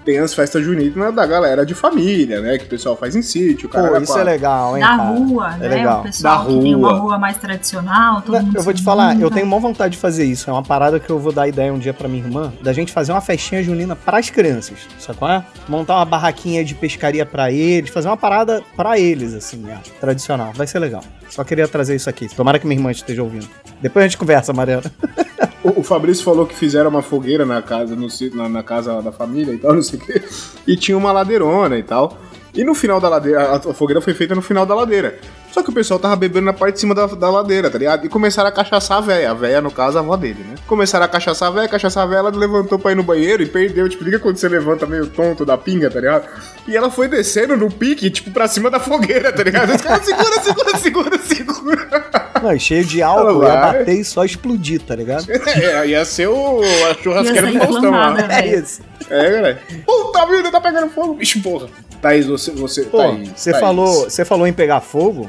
tem as festas juninas da galera de família, né? Que o pessoal faz em sítio, cara. Pô, isso é legal, hein? Da cara? rua, É né? legal. O pessoal Da que tem uma rua. rua mais tradicional. Todo Não, mundo Eu vou te falar, eu junta. tenho maior vontade de fazer isso. É uma parada que eu vou dar ideia um dia pra minha irmã, da gente fazer uma festinha junina pras crianças, sabe qual é? Montar uma barraquinha de pescaria pra eles, fazer uma parada pra eles, assim, né? tradicional. Vai ser legal. Só queria trazer isso aqui. Tomara que minha irmã esteja ouvindo. Depois a gente conversa, Mariana. [LAUGHS] O, o Fabrício falou que fizeram uma fogueira na casa, no, na, na casa da família e tal, [LAUGHS] não sei o quê. E tinha uma ladeirona e tal. E no final da ladeira, a fogueira foi feita no final da ladeira. Só que o pessoal tava bebendo na parte de cima da, da ladeira, tá ligado? E começaram a cachaçar a véia. A véia, no caso, a avó dele, né? Começaram a cachaçar a véia, cachaçar a véia, ela levantou pra ir no banheiro e perdeu. Tipo, liga quando você levanta meio tonto da pinga, tá ligado? E ela foi descendo no pique, tipo, pra cima da fogueira, tá ligado? Os [LAUGHS] caras, segura, segura, segura, segura. Não, cheio de álcool, ia bater e só explodir, tá ligado? [LAUGHS] É, ia ser o, a churrasqueira do Faustão lá. inflamada, É isso. É, galera. Puta vida, tá pegando fogo. Bicho, porra. Thaís, você. você Pô, Thaís, você Thaís. falou, você falou em pegar fogo.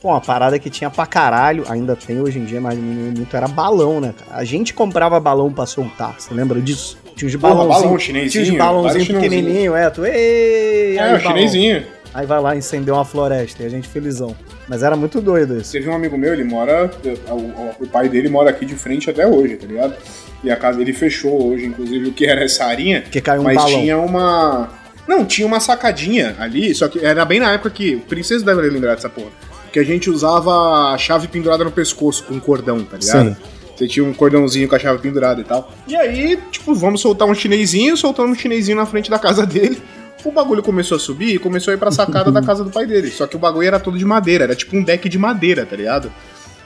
Pô, uma parada que tinha pra caralho, ainda tem hoje em dia, mas diminuiu muito, era balão, né, cara? A gente comprava balão pra soltar, você lembra disso? Tinha os Porra, balãozinhos. balão tinha os chinesinho, balãozinhos pequenininhos, é, tu, ei, É, aí, o chinesinho. Aí vai lá incender uma floresta e a gente felizão. Mas era muito doido isso. Teve um amigo meu, ele mora. O, pai dele mora aqui de frente até hoje, tá ligado? E a casa ele fechou hoje, inclusive, o que era essa arinha. Porque caiu um mas balão. tinha uma. Não, tinha uma sacadinha ali, só que era bem na época que. O Princesa deve lembrar dessa porra. Que a gente usava a chave pendurada no pescoço com um cordão, tá ligado? Sim. Você tinha um cordãozinho com a chave pendurada e tal. E aí, tipo, vamos soltar um chinesinho, soltamos um chinesinho na frente da casa [LAUGHS] dele. O bagulho começou a subir e começou a ir pra sacada da casa do pai dele. Só que o bagulho era todo de madeira, era tipo um deck de madeira, tá ligado?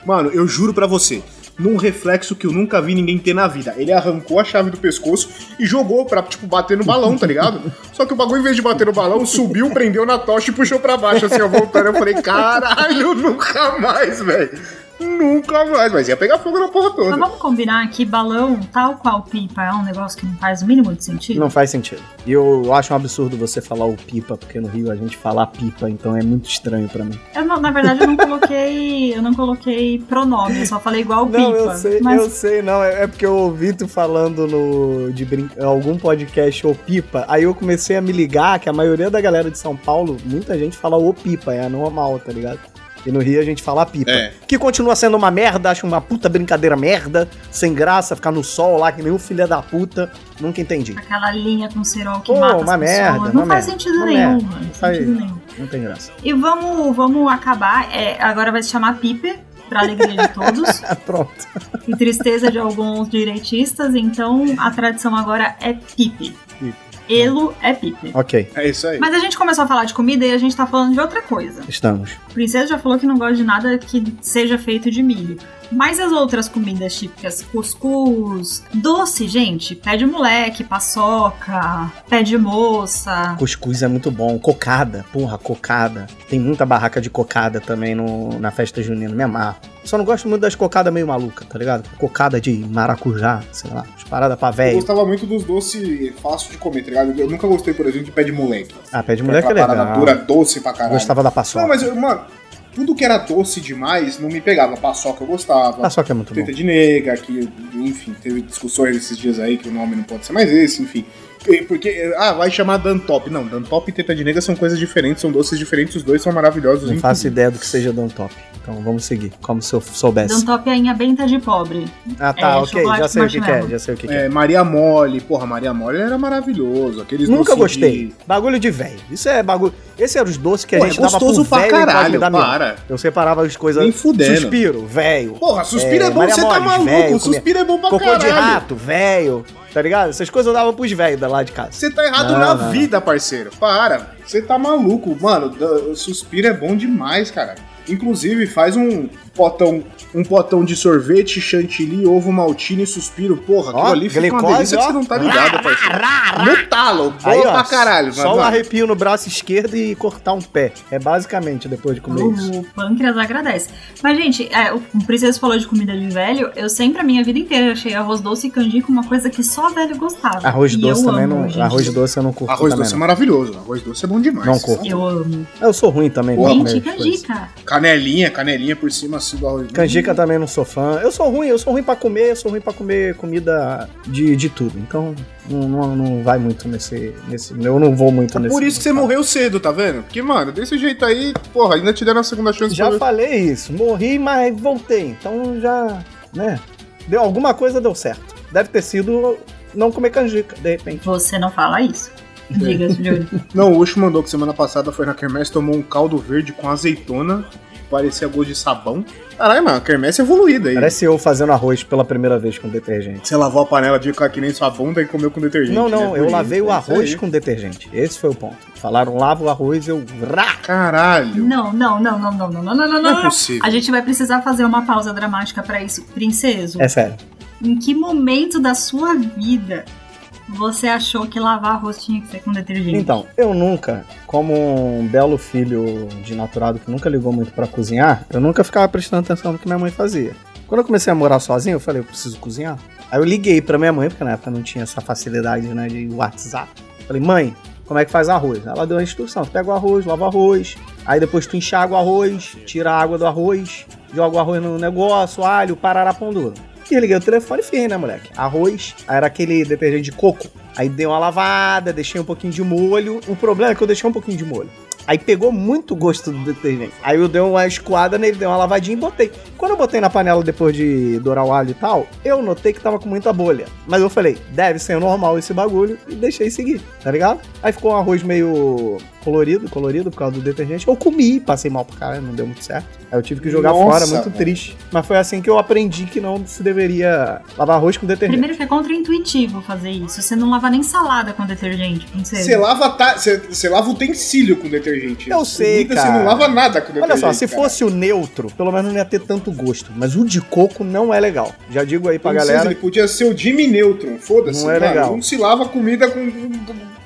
Mano, eu juro pra você, num reflexo que eu nunca vi ninguém ter na vida. Ele arrancou a chave do pescoço e jogou pra, tipo, bater no balão, tá ligado? Só que o bagulho, em vez de bater no balão, subiu, prendeu na tocha e puxou pra baixo, assim, ó, voltando. Eu falei, caralho, nunca mais, velho. Nunca mais, mas ia pegar fogo na porra Mas toda. vamos combinar que balão, tal qual pipa, é um negócio que não faz o mínimo de sentido? Não faz sentido. E eu acho um absurdo você falar o pipa, porque no Rio a gente fala pipa, então é muito estranho pra mim. Eu não- na verdade, eu não coloquei. Eu não coloquei pronome, eu só falei igual pipa. Não, eu sei, mas eu sei, não. É é porque eu ouvi tu falando no, de brin... algum podcast ou pipa, aí eu comecei a me ligar que a maioria da galera de São Paulo, muita gente fala o pipa, é normal, tá ligado? E no Rio a gente fala pipa. É. Que continua sendo uma merda, acho uma puta brincadeira merda, sem graça, ficar no sol lá que nem um filho da puta. Nunca entendi. aquela linha com cerol que Pô, mata uma merda, não uma faz merda, sentido uma nenhum, merda. mano. Faz- Sentido nenhum. Não tem graça. E vamos, vamos acabar. é, agora vai se chamar Pipe, pra alegria de todos. [LAUGHS] Pronto. e tristeza de alguns direitistas, então a tradição agora é Pipe. Pipe. Elo é Pipe. Ok, É isso aí. Mas a gente começou a falar de comida e a gente tá falando de outra coisa. estamos. A princesa já falou que não gosta de nada que seja feito de milho. Mas as outras comidas típicas, cuscuz, doce, gente, pé de moleque, paçoca, pé de moça. Cuscuz é muito bom. Cocada, porra, cocada. Tem muita barraca de cocada também no, na festa junina, me amarro. Só não gosto muito das cocadas meio maluca, tá ligado? Cocada de maracujá, sei lá, as paradas pra Eu velho. gostava muito dos doces fáceis de comer, tá ligado? Eu nunca gostei, por exemplo, de pé de moleque. Ah, pé de moleque é Aquela parada legal. dura, doce pra caralho. Gostava da paçoca. Não, mas, eu- mano, tudo que era doce demais não me pegava. Paçoca eu gostava. Paçoca é muito bom. Teta de nega, que, enfim, teve discussões esses dias aí que o nome não pode ser mais esse, enfim. Porque, ah, vai chamar Dantop. Não, Dantop e Teta de Nega são coisas diferentes, são doces diferentes, os dois são maravilhosos. Não faço ideia do que seja Dantop. Então vamos seguir, como se eu soubesse. Dantop é a benta de pobre. Ah, tá, É, ok, já sei o que, que é, já sei o que, que é. É, Maria Mole, porra, Maria Mole era maravilhoso. Aqueles Nunca gostei. de- Bagulho de velho. Isso é bagulho. Esse era os doces que a Pô, é gente dava gostoso pro pra caralho, dar mesmo. para. Eu separava as coisas. Nem fudendo. Suspiro, velho. Porra, suspiro é, bom, Maria você tá Moles, maluco. velho, comia- suspiro é bom pra Cocô caralho. de rato, velho. Tá ligado? Essas coisas eu dava pros velhos da lá de casa. Você tá errado Não, na não, vida, parceiro. Para. Você tá maluco. Mano, da- suspiro é bom demais, cara. Inclusive, faz um potão, um potão de sorvete, chantilly, ovo maltine e suspiro. Porra, aquilo Ó, ali fica uma glicose, delícia que ó. você não tá ligado, parceiro. No talo, boa Aí, ó, pra caralho. Só mas, um mano, arrepio no braço esquerdo e cortar um pé. É basicamente depois de comer isso. O pâncreas agradece. Mas, gente, é, o Princesa falou de comida de velho. Eu sempre, a minha vida inteira, achei arroz doce e canjica uma coisa que só velho gostava. Arroz E doce também amo não. Arroz doce eu não curto Arroz doce é não. maravilhoso. Arroz doce é bom demais. Não curto. Eu amo. Eu sou ruim também Gente, canjica. Canelinha, canelinha por cima assim do arroz. Canjica também não sou fã. Eu sou ruim, eu sou ruim pra comer, eu sou ruim pra comer comida de, de tudo. Então não, não, não vai muito nesse, nesse. Eu não vou muito nesse. Por isso que você morreu cedo, tá vendo? Porque, mano, desse jeito aí, porra, ainda te deram a segunda chance Já pra... falei isso. Morri, mas voltei. Então já. né? Deu alguma coisa deu certo. Deve ter sido não comer canjica, de repente. Você não fala isso. Diga, Júlio. [LAUGHS] Não, o Ucho mandou que semana passada foi na Kermesse, tomou um caldo verde com azeitona, parecia gosto de sabão. Caralho, mano, a quermesse é evoluída aí. Parece eu fazendo arroz pela primeira vez com detergente. Você lavou a panela de ficar que nem sua bunda e comeu com detergente. Não, né? não, eu Bonito, lavei o é arroz com detergente. Esse foi o ponto. Falaram lava o arroz, eu. Rá! Caralho. Não, não, não, não, não, não, não, não, não, Não é não. possível. A gente vai precisar fazer uma pausa dramática pra isso. Princeso, É sério. em que momento da sua vida você achou que lavar arroz tinha que ser com detergente? Então, eu nunca, como um belo filho de naturado que nunca ligou muito pra cozinhar, eu nunca ficava prestando atenção no que minha mãe fazia. Quando eu comecei a morar sozinho, eu falei, eu preciso cozinhar. Aí eu liguei pra minha mãe, porque na época não tinha essa facilidade, né, de WhatsApp. Falei, mãe, como é que faz arroz? Ela deu a instrução, pega o arroz, lava o arroz, aí depois tu enxaga o arroz, tira a água do arroz, joga o arroz no negócio, alho, parará, pão duro. Liguei o telefone e fiz, né, moleque? Arroz, era aquele detergente de coco. Aí dei uma lavada, deixei um pouquinho de molho. O problema é que eu deixei um pouquinho de molho. Aí pegou muito gosto do detergente. Aí eu dei uma escoada nele, dei uma lavadinha e botei. Quando eu botei na panela depois de dourar o alho e tal, eu notei que tava com muita bolha. Mas eu falei, deve ser normal esse bagulho e deixei seguir, tá ligado? Aí ficou um arroz meio colorido, colorido por causa do detergente. Eu comi, passei mal pra caralho, não deu muito certo. Aí eu tive que jogar Nossa, fora, muito velho. triste. Mas foi assim que eu aprendi que não se deveria lavar arroz com detergente. Primeiro que é contra-intuitivo fazer isso. Você não lava nem salada com detergente, princesa. Você lava, ta- você, você lava utensílio com detergente. Eu sei, Comida, cara. Você não lava nada com detergente. Olha só, se cara. fosse o neutro, pelo menos não ia ter tanto gosto. Mas o de coco não é legal. Já digo aí pra Princesa, galera. Ele podia ser o Jimmy Neutron, foda-se. Não é mano. legal. Não se lava comida com.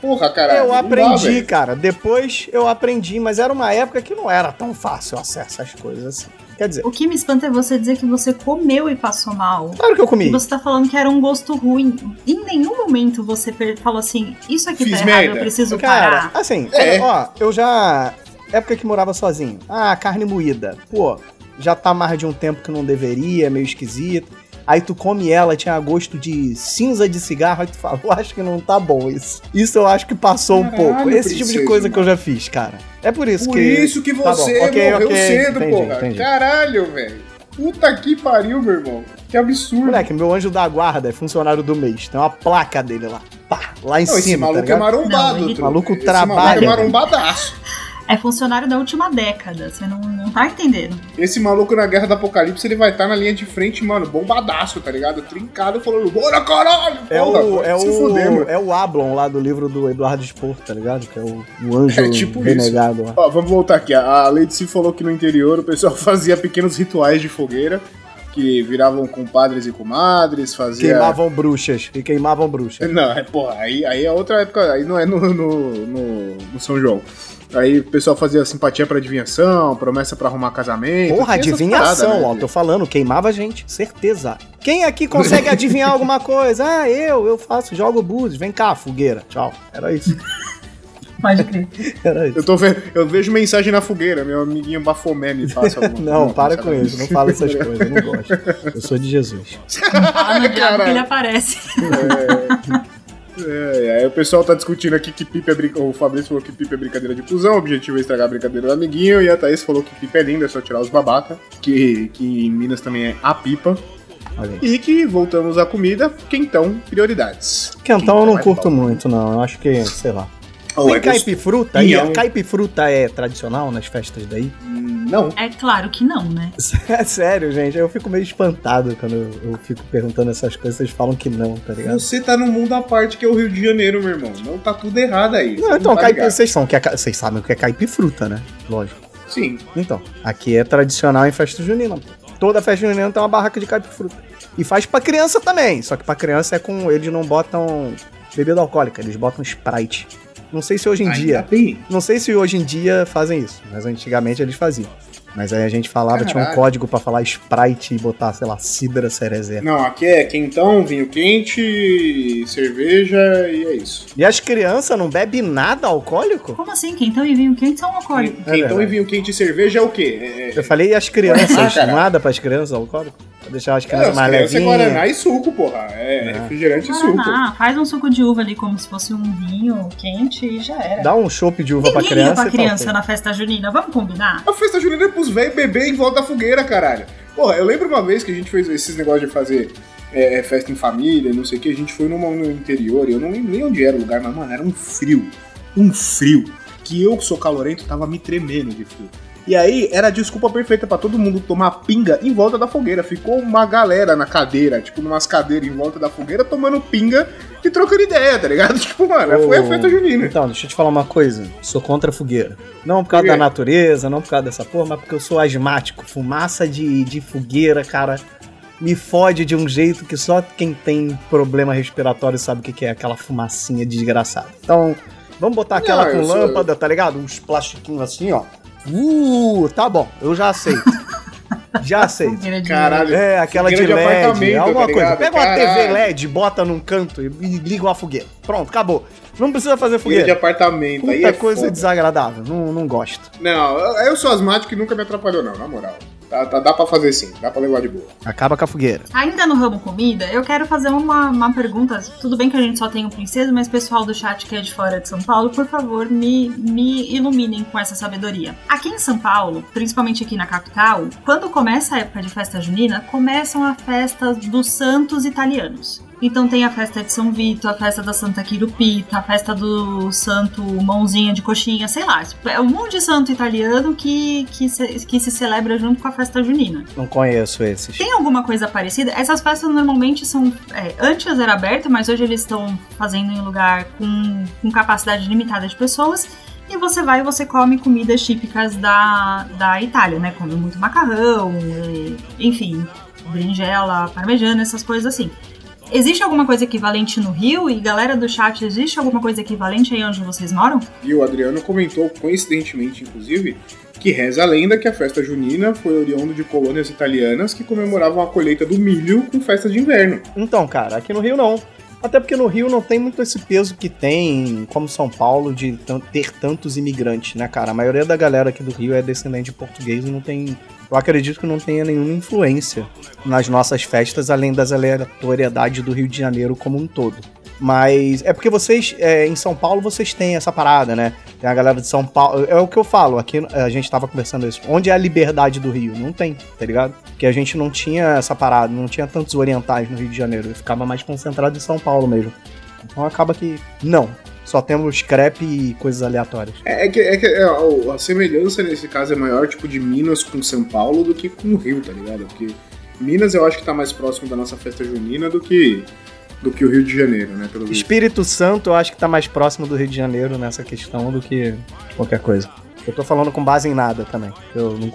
Porra, caralho. Eu não dá, aprendi, velho. cara. Depois eu aprendi, mas era uma época que não era tão fácil acesso às coisas assim. Quer dizer, O que me espanta é você dizer que você comeu e passou mal. claro que eu comi. E você tá falando que era um gosto ruim. Em nenhum momento você falou assim: Isso aqui Fiz tá errado, merda. eu preciso Cara, parar. assim, É. ó, eu já. Época que morava sozinho. Ah, carne moída. Pô, já tá mais de um tempo que não deveria, meio esquisito. Aí tu come ela, tinha gosto de cinza de cigarro, aí tu fala, eu acho que não tá bom isso. Isso eu acho que passou um Caralho, pouco. Esse tipo de princesa, coisa que eu mano. já fiz, cara. É por isso Por que. isso que Tá você bom, ok, morreu ok, cedo, entendi, porra. entendi. Caralho, velho. Puta que pariu, meu irmão. Que absurdo. Moleque, meu anjo da guarda é funcionário do mês. Tem uma placa dele lá. Pá, lá em não, esse cima, tá maluco é ligado? marombado. Não, ele-. Maluco esse trabalha, maluco é marombadaço. É funcionário da última década. Você não, não tá entendendo. Esse maluco na Guerra do Apocalipse, ele vai estar na linha de frente, mano, bombadaço, tá ligado? Trincado, falando, bora caralho! É Porra, o, é, se fuder, o, mano. é o Ablon lá do livro do Eduardo Spor, tá ligado? Que é o, o anjo É tipo renegado lá. Ó, vamos voltar aqui. A Lady C falou que no interior o pessoal [LAUGHS] fazia pequenos rituais de fogueira, que viravam com padres e comadres, fazia... Queimavam bruxas. E queimavam bruxas. [LAUGHS] Não, é, porra, aí, aí é outra época, aí não é no, no, no- no São João. Aí o pessoal fazia simpatia pra adivinhação, promessa pra arrumar casamento. Porra, adivinhação, paradas, ó. né? Tô falando, queimava gente, certeza. Quem aqui consegue [LAUGHS] adivinhar alguma coisa? Ah, eu, eu faço, jogo búzios. Vem cá, fogueira. Tchau. Era isso. [LAUGHS] Pode crer. [LAUGHS] Eu, tô vendo, eu vejo mensagem na fogueira, meu amiguinho Bafomé me passa [LAUGHS] alguma Não, alguma para coisa, com isso. Não fala essas [LAUGHS] coisas. Eu não gosto. Eu sou de Jesus. Ah, no diabo que Caralho. ele aparece. É, aí o pessoal tá discutindo aqui que pipa é brincadeira. O Fabrício falou que pipa é brincadeira de cuzão, o objetivo é estragar a brincadeira do amiguinho. E a Thaís falou que pipa é linda, é só tirar os babaca. Que, que em Minas também é a pipa. E que voltamos à comida, quentão, prioridades. Quentão eu não é curto bom. muito, não. Eu acho que, sei lá. Oh, Tem é caipifruta aí? Pinhão. Caipifruta é tradicional nas festas daí? Não. É claro que não, né? [LAUGHS] É sério, gente. Eu fico meio espantado quando eu, eu fico perguntando essas coisas. Vocês falam que não, tá ligado? Você tá num mundo à parte que é o Rio de Janeiro, meu irmão. Não tá tudo errado aí. Não, então, tá caipi, ligado. vocês são, que é vocês sabem o que é caipifruta, né? Lógico. Sim. Então, aqui é tradicional em festa junina. Toda festa junina tem uma barraca de caipifruta. E faz pra criança também, só que pra criança é com. Eles não botam bebida alcoólica, eles botam Sprite. Não sei se hoje em Ainda dia. bem. Não sei se hoje em dia fazem isso, mas antigamente eles faziam. Mas aí a gente falava, tinha um Caralho. código pra falar Sprite e botar, sei lá, Cidra Cerezé. Não, aqui é quentão, vinho quente, cerveja e é isso. E as crianças não bebem nada alcoólico? Como assim? Quentão e vinho quente são alcoólicos. É Quentão verdade. e vinho quente e cerveja é o quê? É, é, Eu falei e as [LAUGHS] crianças, Ah, cara. nada pras crianças alcoólico? Pra deixar as é, crianças as mais crianças é levinhas. Guaraná e suco, porra. É, Ah. refrigerante e suco. Guaraná, faz um suco de uva ali como se fosse um vinho quente e já era. Dá um chopp de uva pra Ninguém criança. pra e tá criança ok. na festa junina, vamos combinar? A festa junina é pros velhos beber em volta da fogueira, caralho. Porra, eu lembro uma vez que a gente fez esses negócios de fazer é, festa em família, não sei o que, a gente foi numa, no interior, e eu não lembro nem onde era o lugar, mas, mano, era um frio. Um frio. Que eu, que sou calorento, tava me tremendo de frio. E aí era a desculpa perfeita pra todo mundo tomar pinga em volta da fogueira. Ficou uma galera na cadeira, tipo, numas cadeiras em volta da fogueira, tomando pinga e trocando ideia, tá ligado? [LAUGHS] Tipo, mano, foi a festa junina. Então, deixa eu te falar uma coisa. Sou contra a fogueira. Não por causa da natureza, não por causa dessa porra, mas porque eu sou asmático. Fumaça de, de fogueira, cara, me fode de um jeito que só quem tem problema respiratório sabe o que que é aquela fumacinha desgraçada. Então, vamos botar aquela Não, com lâmpada, tá ligado? Uns plastiquinhos assim, ó. Uh, tá bom, eu já aceito. já [LAUGHS] aceito. Caralho. É, aquela de, de LED, alguma tá coisa. Pega uma TV Caralho. LED, bota num canto e e liga uma fogueira. Pronto, acabou. Não precisa fazer Fogueira de apartamento. aí Puta é coisa foda. desagradável. Não, não gosto. Não, eu- sou asmático e nunca me atrapalhou, não, na moral. Tá, tá- dá pra fazer sim, dá pra levar de boa. Acaba com a fogueira. Ainda no ramo comida, eu quero fazer uma, uma pergunta. Tudo bem que a gente só tem um princesa, mas pessoal do chat que é de fora de São Paulo, por favor, me, me iluminem com essa sabedoria. Aqui em São Paulo, principalmente aqui na capital, quando começa a época de festa junina, começam as festas dos santos italianos. Então tem a festa de São Vito, a festa da Santa Quirupita, a festa do santo Mãozinha de Coxinha, sei lá. É um monte de santo italiano que, que, se, que se celebra junto com a festa junina. Não conheço esses. Tem alguma coisa parecida? Essas festas normalmente são. é, antes era aberta, mas hoje eles estão fazendo em lugar com, com capacidade limitada de pessoas. E você vai e você come comidas típicas da, da Itália, né? Come muito macarrão, e, enfim, berinjela, parmejana, essas coisas assim. Existe alguma coisa equivalente no Rio? E galera do chat, existe alguma coisa equivalente aí onde vocês moram? E o Adriano comentou, coincidentemente, inclusive, que reza a lenda que a festa junina foi oriundo de colônias italianas que comemoravam a colheita do milho com festa de inverno. Então, cara, aqui no Rio não. Até porque no Rio não tem muito esse peso que tem, como São Paulo, de ter tantos imigrantes, né, cara? A maioria da galera aqui do Rio é descendente de português e não tem. Eu acredito que não tenha nenhuma influência nas nossas festas, além das aleatoriedades do Rio de Janeiro como um todo. Mas é porque vocês, é, em São Paulo, vocês têm essa parada, né? Tem a galera de São Paulo. É o que eu falo, aqui a gente tava conversando isso. Onde é a liberdade do Rio? Não tem, tá ligado? Porque a gente não tinha essa parada, não tinha tantos orientais no Rio de Janeiro. Ficava mais concentrado em São Paulo mesmo. Então acaba que. Não. Só temos crepe e coisas aleatórias. É, é que, é que é, a, semelhança nesse caso é maior, tipo, de Minas com São Paulo do que com o Rio, tá ligado? Porque Minas eu acho que tá mais próximo da nossa festa junina do que, do que o Rio de Janeiro, né? Pelo visto. Espírito Santo eu acho que tá mais próximo do Rio de Janeiro nessa questão do que qualquer coisa. Eu tô falando com base em nada também. Eu não.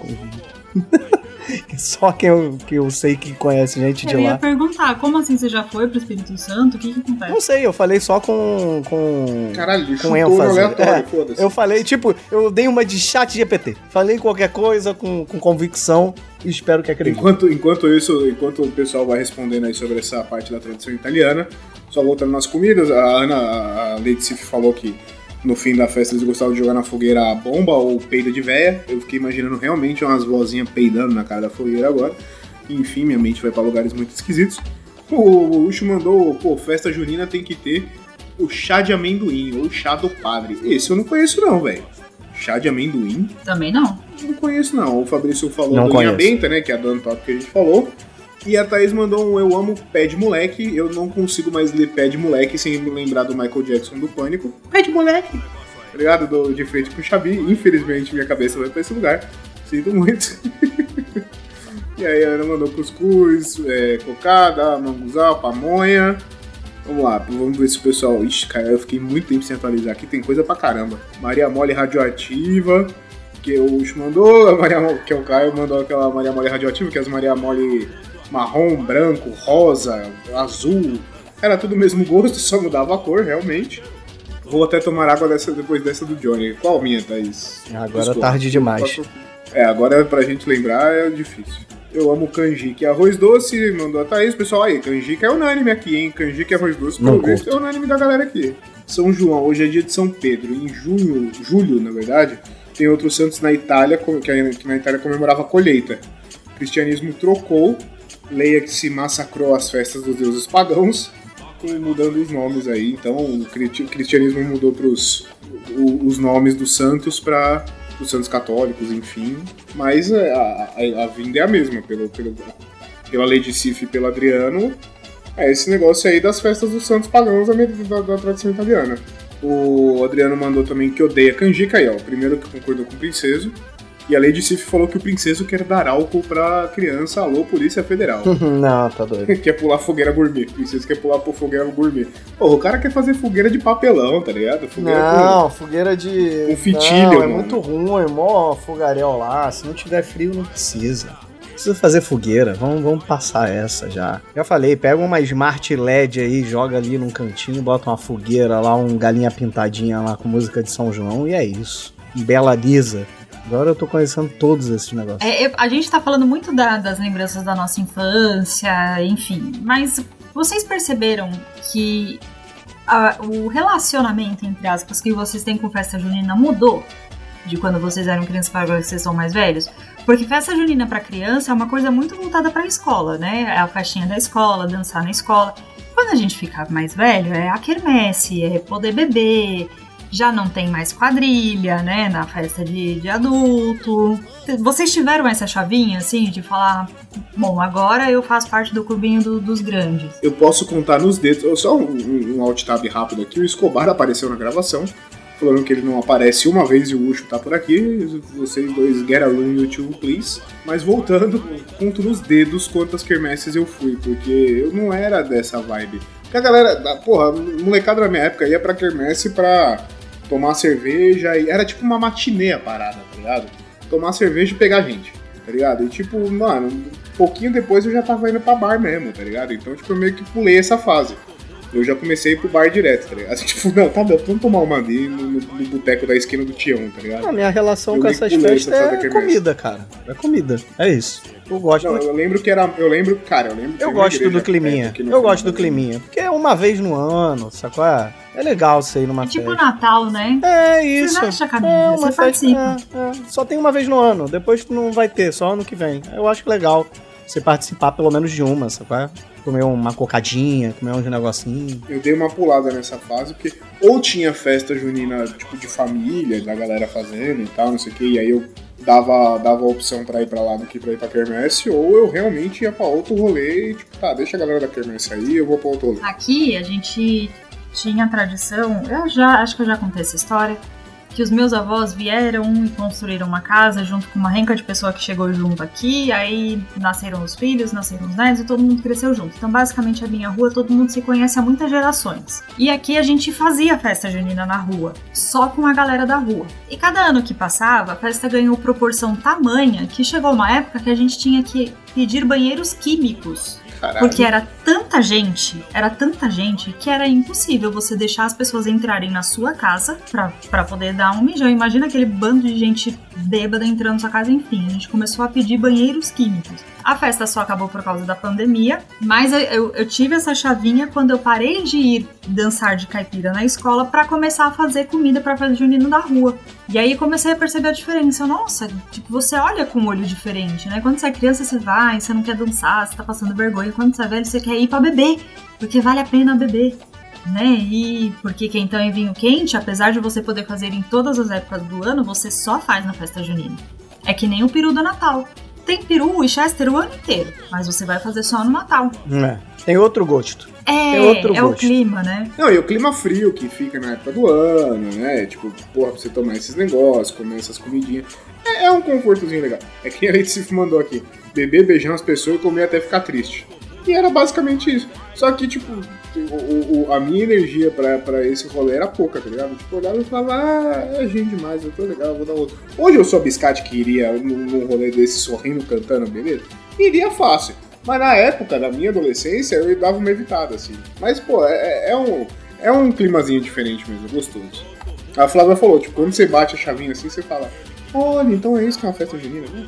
[LAUGHS] Só quem eu, que eu sei que conhece gente de Eu ia lá. perguntar, como assim você já foi pro Espírito Santo? O que que acontece? Não sei, eu falei só com. com... Caralho, com ênfase. aleatório, É, foda-se. Eu falei, tipo, eu dei uma de chat GPT. Falei qualquer coisa com, com convicção e espero que acredite. Enquanto, enquanto isso, enquanto o pessoal vai respondendo aí sobre essa parte da tradição italiana, só voltando nas comidas, a Ana, a Lady Sif falou que no fim da festa eles gostavam de jogar na fogueira a bomba ou peida de véia. Eu fiquei imaginando realmente umas vozinhas peidando na cara da fogueira agora. Enfim, minha mente vai pra lugares muito esquisitos. O Ucho mandou, pô, festa junina tem que ter o chá de amendoim ou chá do padre. Esse eu não conheço não, velho. Chá de amendoim? Também não. Não conheço, não. O Fabrício falou Não do Linha. Benta, né? Que é a dona top que a gente falou. E a Thaís mandou um Eu Amo Pé de Moleque. Eu não consigo mais ler Pé de Moleque sem me lembrar do Michael Jackson do Pânico. Pé de Moleque! Tá ligado? Do, de frente com o Xabi. Infelizmente, minha cabeça vai pra esse lugar. Sinto muito. [LAUGHS] e aí a Ana mandou cuscuz, é, cocada, manguzá, pamonha. Vamos lá, vamos ver se o pessoal. Ixi, cara, eu fiquei muito tempo sem atualizar aqui, tem coisa pra caramba. Maria Mole radioativa, que o Ucho mandou, a Maria, que é o Caio mandou aquela Maria Mole radioativa, que é as Maria Mole marrom, branco, rosa, azul. Era tudo o mesmo gosto, [LAUGHS] só mudava a cor, realmente. Vou até tomar água dessa, depois dessa do Johnny. Qual minha, Thaís? Agora Desculpa. tarde demais. É, agora pra gente lembrar é difícil. Eu amo canjica e arroz doce, mandou a Thaís. Pessoal, aí, canjica é unânime aqui, hein? Canjica e arroz doce, pelo visto, é unânime da galera aqui. São João, hoje é dia de São Pedro. Em junho, julho, na verdade, tem outros santos na Itália, que na Itália comemorava a colheita. O cristianismo trocou, leia que se massacrou as festas dos deuses pagãos, mudando os nomes aí. Então, o cri- cristianismo mudou pros, os nomes dos santos para os santos católicos, enfim. Mas é, a, a, a vinda é a mesma, pelo, pelo, pela lei de Sif e pelo Adriano. É esse negócio aí das festas dos santos pagãos da, da, tradição italiana. O Adriano mandou também que odeia canjica aí, ó. Primeiro que concordou com o princeso. E a Lady Sif falou que o princeso quer dar álcool pra criança. Alô, Polícia Federal. [LAUGHS] Não, tá doido. [LAUGHS] quer pular fogueira gourmet. O princesa quer pular por fogueira gourmet. Pô, o cara quer fazer fogueira de papelão, tá ligado? Fogueira Não, fogueira de. Com fitilho, não, é mano. muito ruim, mó fogaréu lá. Se não tiver frio, não precisa. Precisa fazer fogueira, vamos, vamos passar essa já. Já falei, pega uma Smart LED aí, joga ali num cantinho, bota uma fogueira lá, um galinha pintadinha lá com música de São João e é isso. Bela Lisa. Agora eu tô conhecendo todos esses negócios. É, a gente tá falando muito da- das lembranças da nossa infância, enfim. Mas vocês perceberam que a- o relacionamento, entre aspas, que vocês têm com festa junina mudou? De quando vocês eram crianças para agora que vocês são mais velhos? Porque festa junina para criança é uma coisa muito voltada para a escola, né? É a festinha da escola, dançar na escola. Quando a gente fica mais velho, é a quermesse, é poder beber, já não tem mais quadrilha, né? Na festa de, de adulto. Vocês tiveram essa chavinha, assim, de falar: bom, agora eu faço parte do clubinho do- dos grandes. Eu posso contar nos dedos. Só um, um, alt tab rápido aqui. O Escobar apareceu na gravação. Falando que ele não aparece uma vez e o Ucho tá por aqui. Vocês dois get a room YouTube, please. Mas voltando, conto nos dedos quantas quermesses eu fui. Porque eu não era dessa vibe. Porque a galera, porra, molecada da minha época ia pra quermesse pra tomar cerveja. E era tipo uma matinê a parada, tá ligado? Tomar cerveja e pegar gente, tá ligado? E tipo, mano, um pouquinho depois eu já tava indo pra bar mesmo, tá ligado? Então, tipo, eu meio que pulei essa fase. Eu já comecei pro bar direto, tá ligado? [LAUGHS] Tipo, não, tá bom, vamos tomar uma ali no, no, no boteco da esquina do Tião, tá ligado? A minha relação Eu com essas festas essa festa é comida, cara. É comida. É isso. Eu gosto Não, eu lembro que era. Eu lembro, cara, eu lembro que Eu tinha uma gosto do climinha. Eu gosto do final climinha. Porque é uma vez no ano, sacou? É é legal você ir numa É tipo festa. Natal, né? É isso. Você veste a camisa, é você festa- participa. é, é. Só tem uma vez no ano. Depois não vai ter, só ano que vem. Eu acho legal você participar pelo menos de uma, sacou? Comer uma cocadinha, comer uns negocinhos. Eu dei uma pulada nessa fase, porque ou tinha festa junina, tipo, de família, da galera fazendo e tal, não sei o que, e aí eu dava, dava a opção pra ir pra lá do que pra ir pra Kermesse, ou eu realmente ia pra outro rolê e, tipo, tá, deixa a galera da Kermesse aí, eu vou pra outro rolê. Aqui a gente tinha a tradição, eu já acho que eu já contei essa história, que os meus avós vieram e construíram uma casa junto com uma renca de pessoa que chegou junto aqui, aí nasceram os filhos, nasceram os netos e todo mundo cresceu junto. Então, basicamente, a minha rua todo mundo se conhece há muitas gerações. E aqui a gente fazia festa junina na rua, só com a galera da rua. E cada ano que passava, a festa ganhou proporção tamanha que chegou uma época que a gente tinha que pedir banheiros químicos Caralho. porque era tanta gente, era tanta gente que era impossível você deixar as pessoas entrarem na sua casa pra, pra poder dar um mijão. Imagina aquele bando de gente bêbada entrando na sua casa, enfim. A gente começou a pedir banheiros químicos. A festa só acabou por causa da pandemia, mas eu, eu- tive essa chavinha quando eu parei de ir dançar de caipira na escola pra começar a fazer comida pra festa junina na rua. E aí comecei a perceber a diferença. Nossa, tipo, você olha com um olho diferente, né? Quando você é criança, você vai, você não quer dançar, você tá passando vergonha. Quando você é velho, você quer ir pra beber, porque vale a pena beber. Né? E porque quentão e vinho quente, apesar de você poder fazer em todas as épocas do ano, você só faz na festa junina. É que nem o peru do Natal. Tem peru e chester o ano inteiro, mas você vai fazer só no Natal. É. Tem outro gosto. É, Tem outro é o clima, né? Não, e o clima frio que fica na época do ano, né? Tipo, porra, pra você tomar esses negócios, comer essas comidinhas. É, é um confortozinho legal. É que a Letícia mandou aqui: beber, beijar as pessoas e comer até ficar triste. E era basicamente isso. Só que, tipo, o, o- a minha energia pra, pra esse rolê era pouca, tá ligado? Tipo, eu olhava e falava, ah, é gente demais, eu tô legal, vou dar outro. Hoje eu sou biscate que iria num, num rolê desse sorrindo, cantando, beleza? Iria fácil. Mas na época da minha adolescência, eu dava uma evitada, assim. Mas, pô, é, é um, é um climazinho diferente mesmo, é gostoso. A Flávia falou, tipo, quando você bate a chavinha assim, você fala, olha, então é isso que é uma festa junina, né?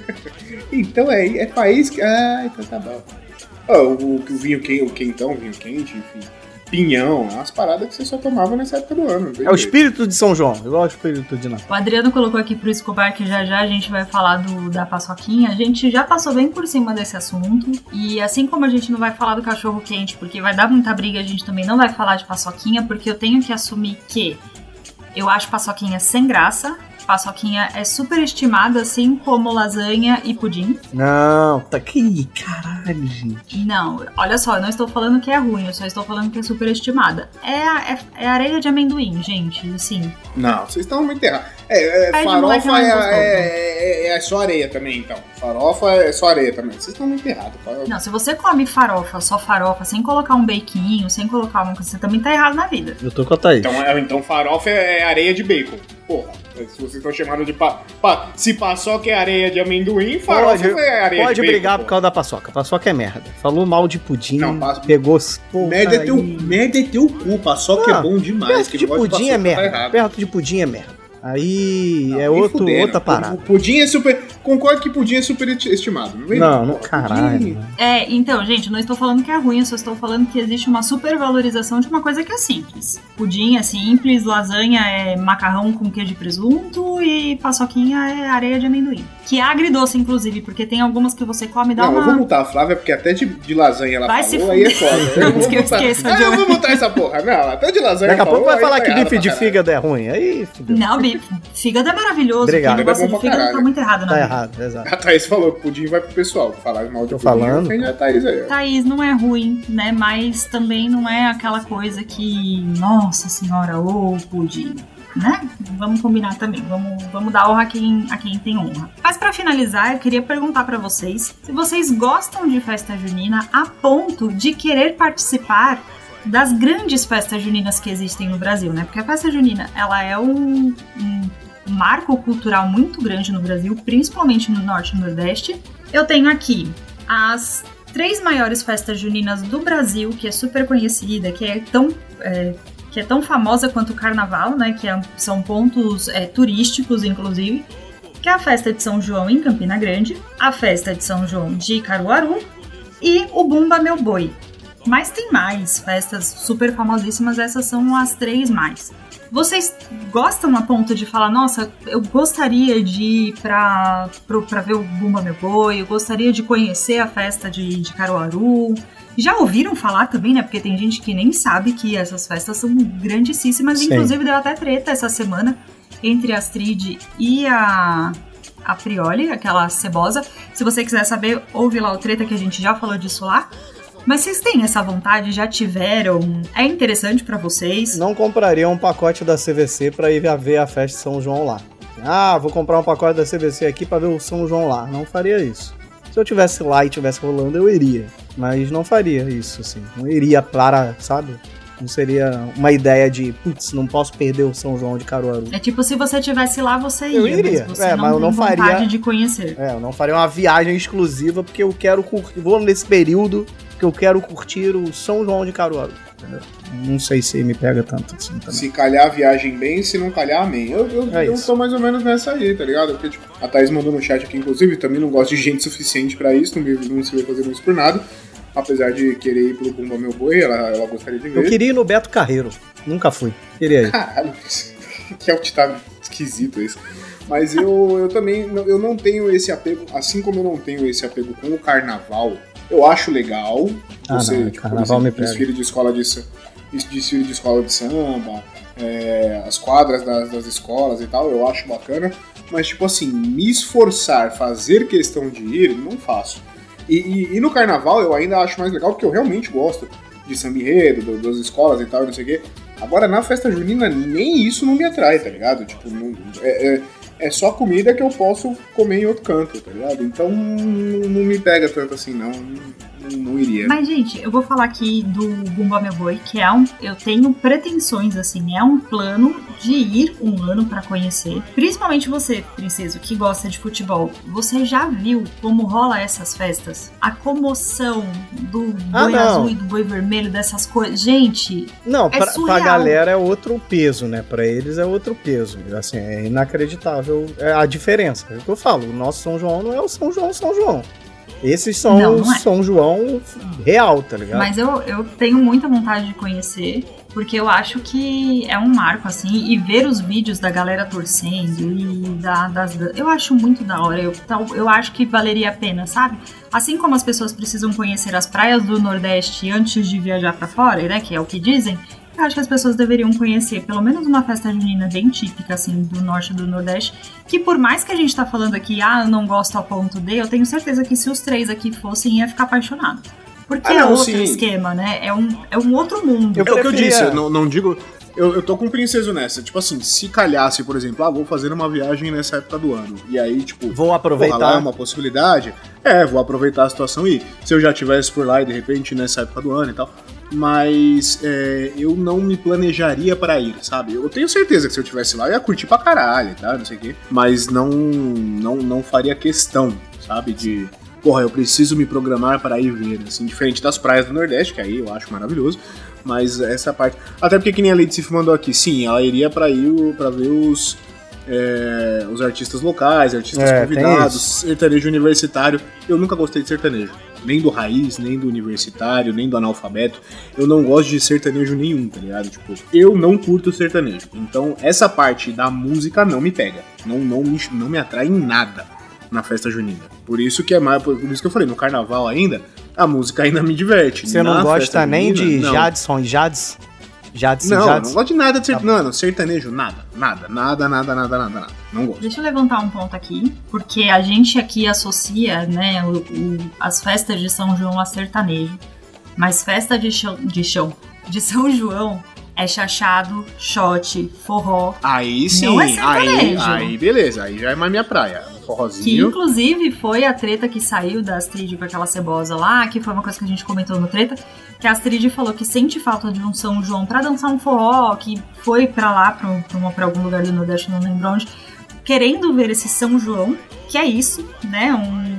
[LAUGHS] então é, é país que... Ah, então tá bom. Ah, o, o, o vinho quente, o quentão, vinho quente, enfim. Pinhão, as paradas que você só tomava nessa época do ano. É o espírito de São João, igual o espírito de Natal. O Adriano colocou aqui pro Escobar que já já a gente vai falar do, da paçoquinha. A gente já passou bem por cima desse assunto. E assim como a gente não vai falar do cachorro quente, porque vai dar muita briga, a gente também não vai falar de paçoquinha, porque eu tenho que assumir que eu acho paçoquinha sem graça. Paçoquinha é superestimada, assim como lasanha e pudim? Não, tá que caralho, gente. Não, olha só, eu não estou falando que é ruim, eu só estou falando que é superestimada. É, a- é, é areia de amendoim, gente, assim. Não, vocês estão muito errados. É, é, farofa é é, gostoso. é, é- é só areia também, então. Farofa é só areia também. Vocês estão muito errados. Não, se você come farofa, só farofa, sem colocar um bequinho, sem colocar uma coisa, você também tá errado na vida. Eu tô com a Thaís. Então, é- então farofa é areia de bacon. Porra, se vocês estão chamando de pa, pa- se paçoca é areia de amendoim, farofa Pode, é areia pode de bacon. brigar por porra. causa da paçoca. Paçoca é merda. Falou mal de pudim, Não, passa- pegou. Porra, Merda é, teu, merda é teu cu, paçoca Ah, é bom demais. Perto de pudim é paçoca tá merda. errado. Perto de pudim é merda. Aí Não, é outro, fudendo. outra O parada. pudim é super. Concordo que pudim é super estimado. Não, Não, não, Pudim- caralho. É, então, gente, não estou falando que é ruim, eu só estou falando que existe uma supervalorização de uma coisa que é simples. Pudim é simples, lasanha é macarrão com queijo e presunto e paçoquinha é areia de amendoim. Que é agridoce, inclusive, porque tem algumas que você come e dá Não, eu vou uma. multar a Flávia, porque até de, de lasanha ela Vai se falou, aí é foda. [LAUGHS] Antes vou que eu esqueça, Ah, eu vou multar essa porra. Não, até de lasanha Daqui a pouco vai falar tá que bife de fígado é ruim. Aí, fudeu. Não, bife. Fígado é maravilhoso. Obrigado. Quem gosta É de fígado caralho. tá muito errado na Tá vida. errado, exato. A Thaís falou que pudim vai pro pessoal. Falar mal de Tô pudim, falando. a Thaís aí. Thaís, não é ruim, né? Mas também não é aquela coisa que, nossa senhora, ô pudim, né? Vamos combinar também, vamos, vamos dar honra a quem, a quem tem honra. Mas pra finalizar, eu queria perguntar pra vocês se vocês gostam de festa junina a ponto de querer participar das grandes festas juninas que existem no Brasil, né? Porque a festa junina, ela é um, um marco cultural muito grande no Brasil, principalmente no Norte e Nordeste. Eu tenho aqui as três maiores festas juninas do Brasil, que é super conhecida, que é tão, é, que é tão famosa quanto o Carnaval, né? Que é- são pontos é, turísticos, inclusive. Que é a festa de São João em Campina Grande, a festa de São João de Caruaru e o Bumba Meu Boi. Mas tem mais festas super famosíssimas, essas são as três mais. Vocês gostam a ponto de falar, nossa, eu gostaria de ir pra, pra ver o Bumba Meu Boi, eu gostaria de conhecer a festa de, de Caruaru. Já ouviram falar também, né? Porque tem gente que nem sabe que essas festas são grandíssimas. Sim. Inclusive, deu até treta essa semana entre a Astrid e a, a Prioli, aquela cebosa. Se você quiser saber, ouve lá o treta que a gente já falou disso lá. Mas vocês têm essa vontade? Já tiveram? É interessante pra vocês? Não compraria um pacote da CVC pra ir ver a festa de São João lá. Ah, vou comprar um pacote da CVC aqui pra ver o São João lá. Não faria isso. Se eu tivesse lá e tivesse rolando, eu iria. Mas não faria isso, assim. Não iria para, sabe? Não seria uma ideia de, putz, não posso perder o São João de Caruaru. É tipo, se você tivesse lá, você ia. Eu iria. Mas você É, não mas eu não vontade faria- de conhecer. É, eu não faria uma viagem exclusiva porque eu quero curtir. Vou nesse período que eu quero curtir o São João de Caruaru. Entendeu? Não sei se me pega tanto assim também. Se calhar a viagem bem, se não calhar, amém. Eu, eu, É eu tô mais ou menos nessa aí, tá ligado? Porque, tipo, a Thaís mandou no chat aqui, inclusive, também não gosto de gente suficiente pra isso, não, me, não se vê fazendo isso por nada. Apesar de querer ir pro Bumba Meu Boi, ela, ela gostaria de ver. Eu queria ir no Beto Carreiro. Nunca fui. Queria ir. Caralho, [LAUGHS] que altitado esquisito esse. Mas eu, eu também não- eu não tenho esse apego, assim como eu não tenho esse apego com o carnaval. Eu acho legal Ah, você, não, tipo, carnaval exemplo, me pega. desfile de escola de desfile de escola de samba, é, as quadras das, das escolas e tal, eu acho bacana. Mas tipo assim, me esforçar, fazer questão de ir, não faço. E, e- e no carnaval eu ainda acho mais legal porque eu realmente gosto de samba enredo, do- das escolas e tal, não sei o quê. Agora, na festa junina, nem isso não me atrai, tá ligado? Tipo, não- é, é, é só comida que eu posso comer em outro canto, tá ligado? Então, não, me pega tanto assim, não. Não, não iria. Mas, gente, eu vou falar aqui do Bumba Meu Boi, que é um. Eu tenho pretensões, assim, é um plano de ir um ano pra conhecer. Principalmente você, princeso, que gosta de futebol. Você já viu como rola essas festas? A comoção do Ah, boi não. azul e do boi vermelho, dessas coisas. Gente, Não, É pra, pra galera é outro peso, né? Pra eles é outro peso. Assim, é inacreditável é a diferença. É o que eu falo. O nosso São João não é o São João São João. Esses são Não, o não é. São João real, tá ligado? Mas eu, eu tenho muita vontade de conhecer, porque eu acho que é um marco, assim, e ver os vídeos da galera torcendo e da, das. Eu acho muito da hora. Eu, eu acho que valeria a pena, sabe? Assim como as pessoas precisam conhecer as praias do Nordeste antes de viajar pra fora, né? Que é o que dizem. Eu acho que as pessoas deveriam conhecer pelo menos uma festa junina bem típica, assim, do norte e do nordeste, que por mais que a gente tá falando aqui, ah, eu não gosto ao ponto de, eu tenho certeza que se os três aqui fossem, ia ficar apaixonado. Porque Ah, é não, outro sim. esquema, né? É um, é um outro mundo. Eu É o que eu disse, eu não, não digo. Eu, eu tô com o princeso nessa. Tipo assim, se calhasse, por exemplo, ah, vou fazer uma viagem nessa época do ano. E aí, tipo, Vou porra, aproveitar. lá é uma possibilidade. É, vou aproveitar a situação e. Se eu já tivesse por lá e de repente nessa época do ano e tal. Mas é, eu não me planejaria para ir, sabe? Eu tenho certeza que se eu tivesse lá eu ia curtir pra caralho, tá? Não sei o quê. Mas não, não, não faria questão, sabe? De. Porra, eu preciso me programar para ir ver, assim, diferente das praias do Nordeste, que aí eu acho maravilhoso. Mas essa parte. Até porque que nem a Lady Sif mandou aqui, sim, ela iria pra ir pra ver os. é, os artistas locais, artistas É, convidados, sertanejo universitário. Eu nunca gostei de sertanejo. Nem do raiz, nem do universitário, nem do analfabeto. Eu não gosto de sertanejo nenhum, tá ligado? Tipo, eu não curto sertanejo. Então, essa parte da música não me pega. Não, não, me, não me atrai em nada na festa junina. Por isso que é mais. Por isso que eu falei, no carnaval ainda, a música ainda me diverte. Você não gosta nem de não. Jadson e Jades? Jades e Não, não gosto de nada de Tá sertanejo. Não, não, sertanejo, nada. Nada, nada, nada, nada, nada, nada. Não gosto. Deixa eu levantar um ponto aqui, porque a gente aqui associa, né, o- o- as festas de São João a sertanejo. Mas festa de chão, de chão, de São João é chachado, shot, forró, Aí sim, Não é aí, aí beleza, aí já é mais minha praia. Um que forrozinho. inclusive foi a treta que saiu da Astrid com aquela cebosa lá, que foi uma coisa que a gente comentou no treta, que a Astrid falou que sente falta de um São João pra dançar um forró, que foi pra lá, pra, pra, uma- pra algum lugar do Nordeste, não lembro onde, querendo ver esse São João, que é isso, né? Um,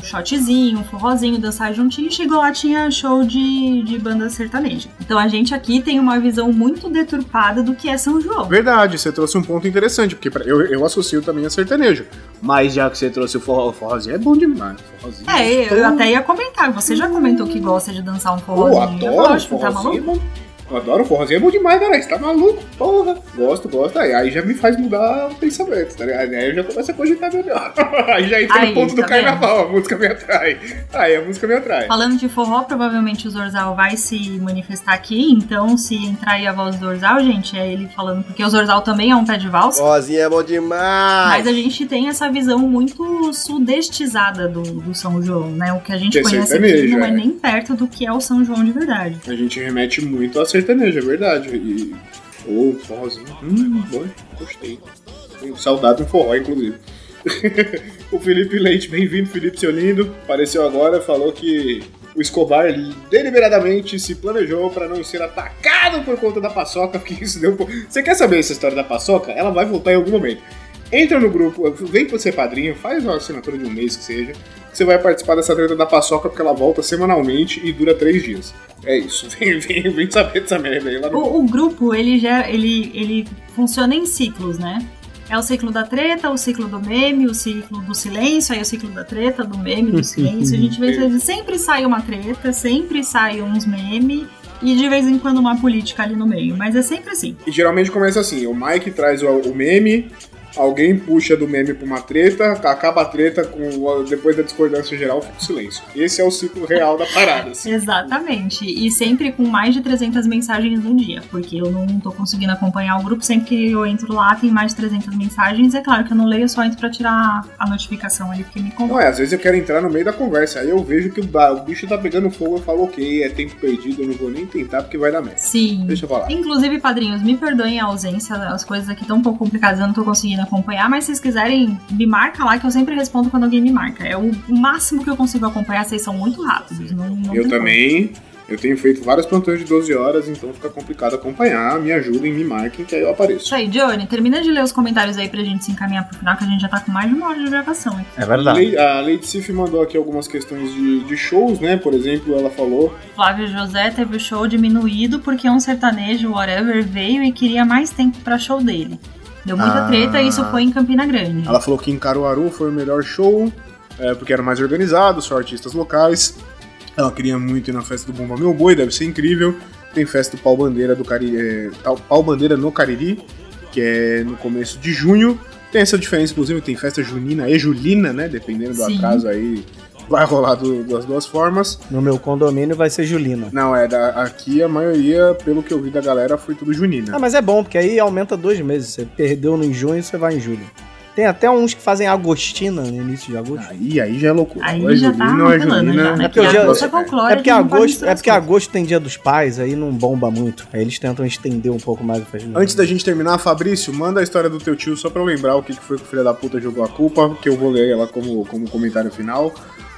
um shotzinho, um forrozinho, dançar juntinho. Chegou lá, tinha show de, de banda sertaneja. Então a gente aqui tem uma visão muito deturpada do que é São João. Verdade, você trouxe um ponto interessante, porque eu, eu associo também a sertanejo. Mas já que você trouxe o forró, o forrozinho é bom demais. Forrozinho É, eu gostoso. até ia comentar. Você já comentou que gosta de dançar um forrozinho. Eu adoro gosto, tá forrozinho. maluco? Eu adoro forrozinho, é bom demais, cara. Você tá maluco? Porra. Gosto, gosto. Aí, aí já me faz mudar o pensamento, tá ligado? Aí eu já começo a cogitar melhor. [LAUGHS] aí já entra Aí, no ponto do tá carnaval, a música me atrai. Aí a música me atrai. Falando de forró, provavelmente o Zorzal vai se manifestar aqui. Então, se entrar aí a voz do Zorzal, gente, é ele falando, porque o Zorzal também é um pé de valsa. Rosinha é bom demais. Mas a gente tem essa visão muito sudestizada do, do São João, né? O que a gente Que é conhece aqui não é é. nem perto do que é o São João de verdade. A gente remete muito a sertanejo, é verdade. E. Ô, forrozinho. Hum, bom, gostei. Tenho saudade de um forró, inclusive. [LAUGHS] o Felipe Leite, bem-vindo, Felipe, seu lindo. Apareceu agora, falou que o Escobar deliberadamente se planejou para não ser atacado por conta da paçoca, porque isso deu. Você quer saber essa história da paçoca? Ela vai voltar em algum momento. Entra no grupo, vem pra ser padrinho, faz uma assinatura de um mês que seja, que você vai participar dessa treta da paçoca, porque ela volta semanalmente e dura três dias. É isso, [LAUGHS] vem, vem, vem saber dessa merda aí lá no O, o grupo, ele, já, ele, ele funciona em ciclos, né? É o ciclo da treta, o ciclo do meme, o ciclo do silêncio, aí o ciclo da treta, do meme, do silêncio. A gente vê que [LAUGHS] sempre sai uma treta, sempre sai uns memes e de vez em quando uma política ali no meio. Mas é sempre assim. E geralmente começa assim: o Mike traz o, o meme, alguém puxa do meme pra uma treta, acaba a treta, com depois da discordância geral, fica o silêncio. Esse é o ciclo real da parada. Assim. Exatamente. E sempre com mais de 300 mensagens no dia, porque eu não tô conseguindo acompanhar o grupo. Sempre que eu entro lá, tem mais de 300 mensagens. É claro que eu não leio, eu só entro pra tirar a notificação ali, porque me convoca. Não é, às vezes eu quero entrar no meio da conversa, aí eu vejo que o, bicho tá pegando fogo, eu falo, ok, é tempo perdido, eu não vou nem tentar porque vai dar merda. Sim. Deixa eu falar. Inclusive, padrinhos, me perdoem a ausência, as coisas aqui estão um pouco complicadas, eu não tô conseguindo acompanhar, mas se vocês quiserem, me marca lá que eu sempre respondo quando alguém me marca. É o máximo que eu consigo acompanhar, vocês são muito rápidos. Não, não Eu também, eu tenho feito vários plantões de 12 horas, então fica complicado acompanhar, me ajudem, me marquem, que aí eu apareço. Isso aí, Johnny, termina de ler os comentários aí pra gente se encaminhar pro final, que a gente já tá com mais de uma hora de gravação aqui. É verdade. Lei- A Lady Sif mandou aqui algumas questões de, de shows, né? Por exemplo, ela falou Flávio José teve o show diminuído porque um sertanejo, whatever, veio e queria mais tempo pra show dele. Deu muita Ah. treta e isso foi em Campina Grande. Ela falou que em Caruaru foi o melhor show, é, porque era mais organizado, só artistas locais. Ela queria muito ir na festa do Bomba Meu Boi, deve ser incrível. Tem festa do Pau Bandeira do Cari... é, Pau Bandeira no Cariri, que é no começo de junho. Tem essa diferença, inclusive, tem festa junina e julina, né? Dependendo do Sim. atraso aí vai rolar do- das duas formas. No meu condomínio vai ser Julina. Não, é, da, aqui a maioria, pelo que eu vi da galera, foi tudo junina. Ah, mas é bom, porque aí aumenta dois meses. Você perdeu no em junho, você vai em julho. Tem até uns que fazem agostina no início de agosto. Aí, aí já é loucura. Aí é já tá julina ou é junina. já, né? É porque Porque dia- é É porque, não pode agosto, é porque coisas. agosto tem dia dos pais, aí não bomba muito. Aí eles tentam estender um pouco mais o. Antes da gente terminar, Fabrício, manda a história do teu tio só pra eu lembrar o que que foi que o filho da puta jogou a culpa, que eu vou ler ela como, como comentário final.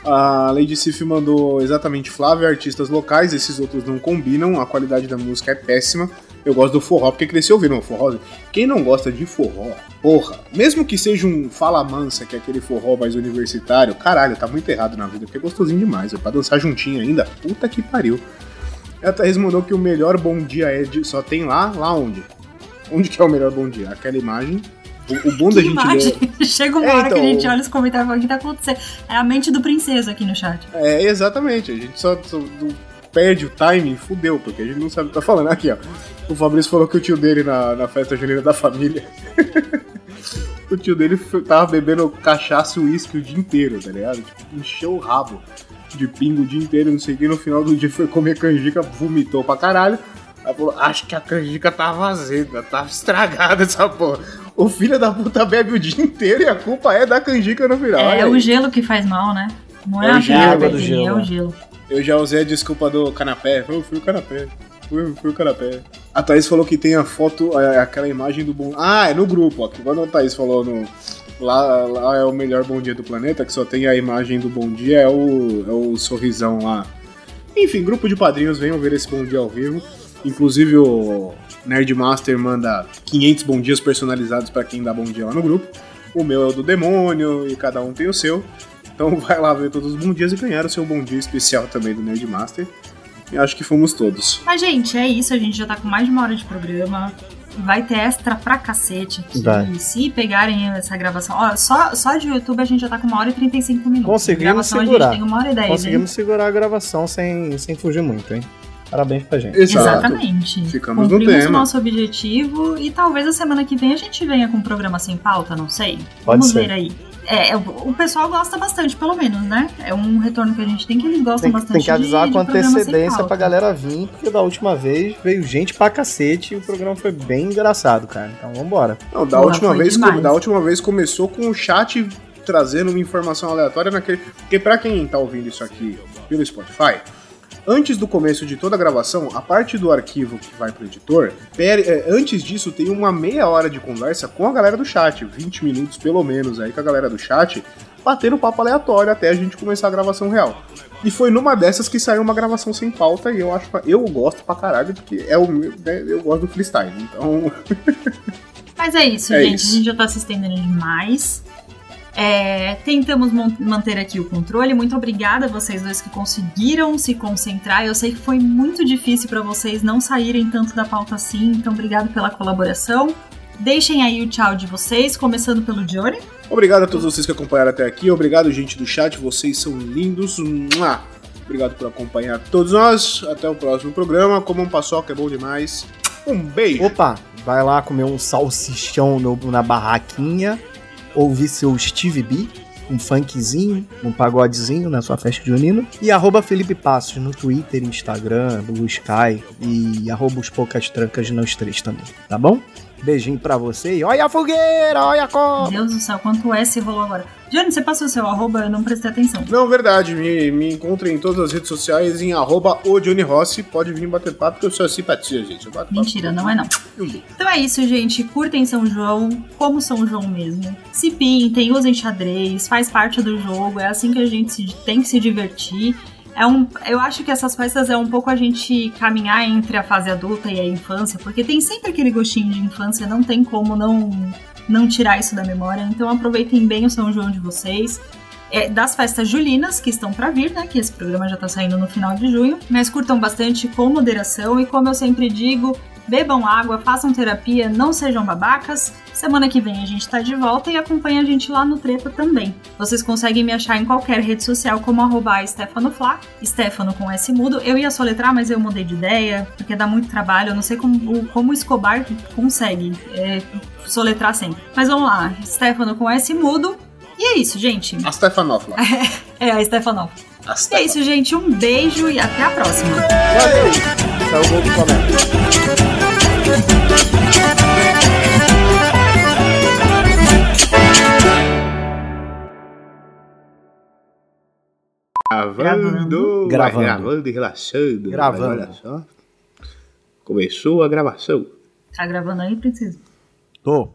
A Lady Sif mandou exatamente Flávia, artistas locais, esses outros não combinam, a qualidade da música é péssima. Eu gosto do forró porque cresceu ouvindo o forró. Quem não gosta de forró, porra, mesmo que seja um fala mansa, que é aquele forró mais universitário, caralho, tá muito errado na vida, porque é gostosinho demais, é pra dançar juntinho ainda, puta que pariu. A Thaís mandou que o melhor bom dia é de, só tem lá, lá onde? Onde que é o melhor bom dia? Aquela imagem. O, o bom da Que gente imagem. [LAUGHS] Chega uma É, hora que a então, gente olha os comentários e fala, o que tá acontecendo? É a mente do princeso aqui no chat. É, exatamente. A gente só, só- perde o timing, fudeu, porque a gente não sabe o que tá falando. Aqui, ó. O Fabrício falou que o tio dele na, na festa junina da família. [LAUGHS] o tio dele tava bebendo cachaça e uísque o dia inteiro, tá ligado? Tipo, encheu o rabo de pingo o dia inteiro, não sei o que. No final do dia foi comer canjica, vomitou pra caralho. Aí falou, acho que a canjica tá vazia, tá estragada essa porra. O filho da puta bebe o dia inteiro e a culpa é da canjica no final. é o gelo que faz mal, né? Não é, É o a gelo, é do que gelo, é o gelo. Eu já usei a desculpa do canapé. Eu fui o canapé. Fui, fui o canapé. A Thaís falou que tem a foto, aquela imagem do bom. Ah, é no grupo, ó. Quando a Thaís falou no. Lá, lá é o melhor bom dia do planeta, que só tem a imagem do bom dia, é o, é o sorrisão lá. Enfim, grupo de padrinhos, venham ver esse bom dia ao vivo. Inclusive o Nerdmaster manda 500 bom dias personalizados pra quem dá bom dia lá no grupo. O meu é o do demônio e cada um tem o seu. Então [LAUGHS] vai lá ver todos os bom dias e ganhar o seu bom dia especial também do Nerdmaster. E acho que fomos todos. Mas, gente, é isso. A gente já tá com mais de uma hora de programa. Vai ter extra pra cacete aqui. Vai. Se pegarem essa gravação. Ó, só, só de YouTube a gente já tá com uma hora e 35 minutos. Conseguimos gravação segurar. a gente tem uma hora e dez. hein? Conseguimos segurar a gravação sem, sem fugir muito, hein? Parabéns pra gente. Exatamente. Ficamos no Cumprimos o tema. nosso objetivo e talvez a semana que vem a gente venha com um programa sem pauta, não sei. Pode Vamos ser. ver aí. É, o o pessoal gosta bastante, pelo menos, né? É um retorno que a gente tem que eles gostam Tem, que- bastante. tem que avisar de, com de antecedência pra galera vir, porque da última vez veio gente pra cacete e o programa foi bem engraçado, cara. Então vambora. Não, da, última vez, demais. da última vez começou com o chat trazendo uma informação aleatória naquele. Porque pra quem tá ouvindo isso aqui pelo Spotify, antes do começo de toda a gravação, a parte do arquivo que vai pro editor, é, antes disso tem uma meia hora de conversa com a galera do chat, 20 minutos pelo menos aí com a galera do chat, batendo papo aleatório até a gente começar a gravação real. E foi numa dessas que saiu uma gravação sem pauta e eu acho eu gosto pra caralho, porque é o meu, né, eu gosto do freestyle. Então, Mas é isso, É gente. isso. A gente já tá se estendendo demais. É, tentamos manter aqui o controle. Muito obrigada a vocês dois que conseguiram se concentrar. Eu sei que foi muito difícil para vocês não saírem tanto da pauta assim, então obrigado pela colaboração. Deixem aí o tchau de vocês, começando pelo Johnny. Obrigado a todos vocês que acompanharam até aqui. Obrigado, gente do chat. Vocês são lindos. Mua! Obrigado por acompanhar todos nós. Até o próximo programa. Comam paçoca, é bom demais. Um beijo. Opa, vai lá comer um salsichão no- na barraquinha, ouvir seu Steve B, um funkzinho, um pagodezinho na sua festa junina. E arroba Felipe Passos no Twitter, Instagram, no Sky e arroba os poucas trancas nos três também, tá bom? Beijinho pra você e olha a fogueira, olha a Meu cobra! Deus do céu, quanto S rolou agora. Johnny, você passou o seu arroba, eu não prestei atenção. Não, verdade. Me, me encontrem em todas as redes sociais em arroba o Johnny Rossi. Pode vir bater papo que eu sou simpatia, gente. Eu bato papo. Mentira, não é não. Então é isso, gente. Curtem São João, como São João mesmo. Se pintem, usem xadrez, faz parte do jogo. É assim que a gente tem que se divertir. É um, eu acho que essas festas é um pouco a gente caminhar entre a fase adulta e a infância, porque tem sempre aquele gostinho de infância, não tem como não, não tirar isso da memória. Então aproveitem bem o São João de vocês. É, das festas julinas que estão pra vir, né? Que esse programa já tá saindo no final de junho. Mas curtam bastante com moderação e como eu sempre digo, bebam água, façam terapia, não sejam babacas. Semana que vem a gente tá de volta e acompanha a gente lá no Treta também. Vocês conseguem me achar em qualquer rede social como arroba StefanoFlá, Stefano com S mudo. Eu ia soletrar, mas eu mudei de ideia, porque dá muito trabalho. Eu não sei como, como o Escobar consegue é, soletrar sempre. Mas vamos lá, Stefano com S mudo. E é isso, gente. A Stefanófila. [LAUGHS] É a Stefanópolis. A E é isso, gente. Um beijo e até a próxima. Valeu! Saiu o gol do Flamengo. Gravando. Gravando. Gravando e relaxando. Gravando. Olha só. Começou a gravação. Tá gravando aí, princesa? Tô.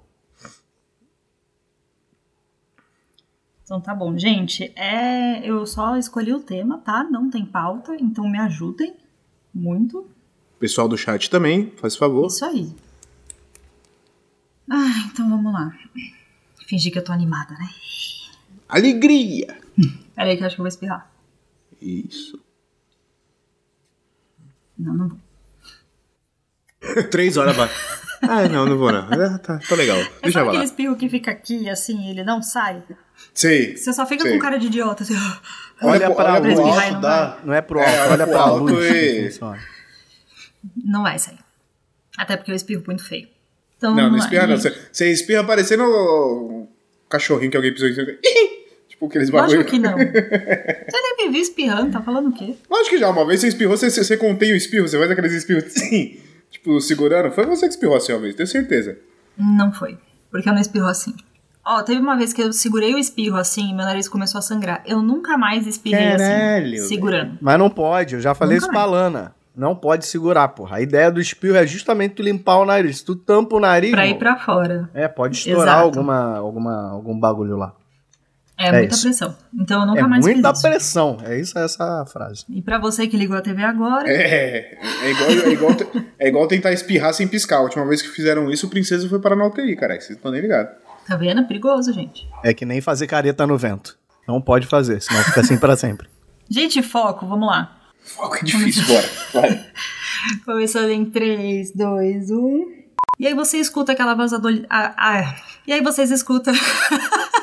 Então tá bom, gente. É, eu só escolhi o tema, tá? Não tem pauta, então me ajudem muito. Pessoal do chat também, faz favor. Isso aí. Ah, então vamos lá. Fingir que eu tô animada, né? Alegria! Peraí que eu acho que eu vou espirrar. Isso. Não, não vou. Três horas vai. Ah, não, não vou não. Ah, tá, tá legal. É Deixa eu aquele lá. espirro que fica aqui, assim, ele não sai? Sei. Você só fica sei. com cara de idiota, assim. Olha, olha espirrar e não dá- Não é pro alto, É, olha pra alto luz. e- funciona. Não vai sair. Até porque eu espirro muito feio. Então, Não, não espirra não. você espirra parecendo o cachorrinho que alguém pisou em cima. [LAUGHS] Tipo aqueles bagulho. Lógico que não. [LAUGHS] Você nem me viu espirrando, tá falando o quê? Lógico que já, uma vez você espirrou, você, você, você contém o espirro, você faz aqueles espirros assim, [LAUGHS] tipo, segurando. Foi você que espirrou assim uma vez, tenho certeza. Não foi. Porque eu não espirro assim. Ó, teve uma vez que eu segurei o espirro assim e meu nariz começou a sangrar. Eu nunca mais espirrei Caralho, assim, segurando. Mas não pode, eu já falei Nunca isso pra Lana. Não pode segurar, porra. A ideia do espirro é justamente tu limpar o nariz. Tu tampa o nariz. Pra ir irmão, pra fora. É, pode estourar Exato. alguma, alguma, algum bagulho lá. É, É muita isso. pressão. Então eu nunca é mais muita fiz isso. pressão. É isso essa frase. E pra você que ligou a TV agora, É, é igual, é, igual, é igual tentar espirrar sem piscar. A última vez que fizeram isso, o princesa foi parar na UTI, cara. Vocês estão nem ligados. tá vendo? É perigoso, gente. É que nem fazer careta no vento. Não pode fazer, senão fica assim pra sempre. [LAUGHS] Gente, foco, vamos lá. Foco é difícil, bora. Vai. [LAUGHS] Começando em 3, 2, 1. E aí você escuta aquela voz adolescente. Ah, ah. E aí vocês escutam. [LAUGHS]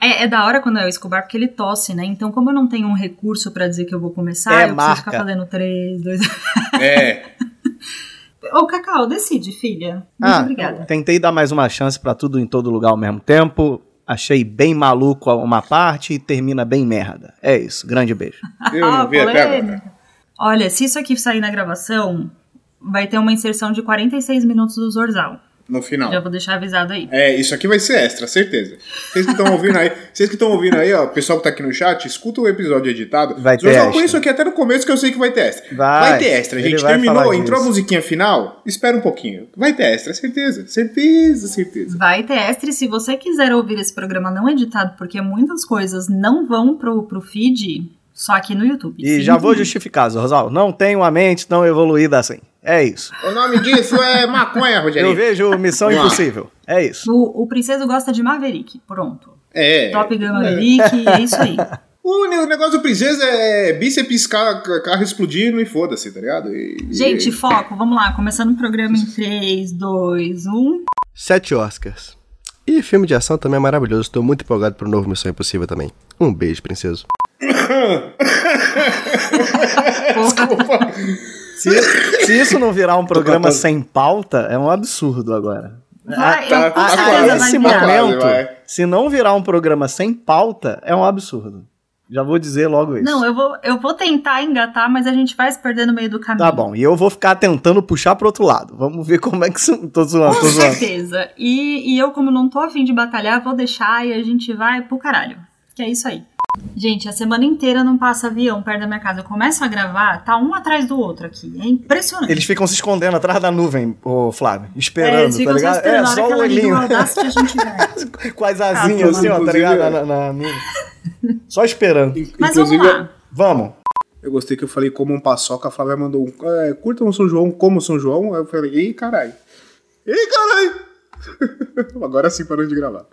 é, é da hora quando é o Escobar, porque ele tosse, né? Então, como eu não tenho um recurso pra dizer que eu vou começar, É, eu preciso marca. ficar fazendo 3, 2, 1. É, [LAUGHS] Ô, Cacau, decide, filha. Muito Ah, obrigada. tentei dar mais uma chance pra tudo em todo lugar ao mesmo tempo. Achei bem maluco uma parte e termina bem merda. É isso. Grande beijo. [LAUGHS] eu não vi até agora. Olha, se isso aqui sair na gravação, vai ter uma inserção de 46 minutos do Zorzal. No final. Já vou deixar avisado aí. É, isso aqui vai ser extra, certeza. Vocês que estão ouvindo aí, [LAUGHS] vocês que estão ouvindo aí, ó, o pessoal que tá aqui no chat, escuta o episódio editado. Vai ter Zorzal, põe extra. isso aqui até no começo que eu sei que vai ter extra. Vai. ter extra, Ele gente. vai Terminou, entrou a disso. musiquinha final, espera um pouquinho. Vai ter extra, certeza. Certeza, certeza. Vai ter extra e se você quiser ouvir esse programa não editado, porque muitas coisas não vão pro, pro feed, só aqui no YouTube. E Sim. já vou justificar, Rosal. Não tenho uma mente tão evoluída assim. É isso. O nome disso é maconha, Eu Rogerinho. vejo Missão. Impossível. É isso. O, o Princeso gosta de Maverick. Pronto. É. Top Gun Maverick, [LAUGHS] é isso aí. O ne- o negócio do princesa é bíceps, ca- ca- carro explodindo e foda-se, tá ligado? E- e- Gente, foco, vamos lá. Começando o programa em 3, 2, 1. Sete Oscars. E filme de ação também é maravilhoso. Estou muito empolgado pro novo Missão Impossível também. Um beijo, princeso. [COUGHS] [LAUGHS] Se, se isso não virar um [LAUGHS] programa contando. sem pauta, é um absurdo agora. Vai, tá- eu tá com A, certeza a vai esse momento, vai. se não virar um programa sem pauta, é um absurdo. Já vou dizer logo isso. Não, eu vou, eu vou tentar engatar, mas a gente vai se perder no meio do caminho. Tá bom, e eu vou ficar tentando puxar pro outro lado. Vamos ver como é que. isso- Tô zoando, tô Com zoando. certeza. E, e eu, como não tô afim de batalhar, vou deixar e a gente vai pro caralho. Que é isso aí. Gente, a semana inteira não passa avião perto da minha casa. Eu começo a gravar, tá um atrás do outro aqui. É impressionante. Eles ficam se escondendo atrás da nuvem, ô Flávio, É, esperando, eles tá ligado? esperando. É, a hora só o olhinho. Audacity, a gente [LAUGHS] vai. Com as asinhas Ah, assim, ó, tá ligado? é. Na, na nuvem. Só esperando. Mas Inclusive, vamos lá. Vamos. Eu gostei que eu falei como um paçoca, a Flávia mandou um. É, curta um São João como São João. Aí eu falei, ih, caralho. Ih, caralho! [LAUGHS] Agora sim parou de gravar.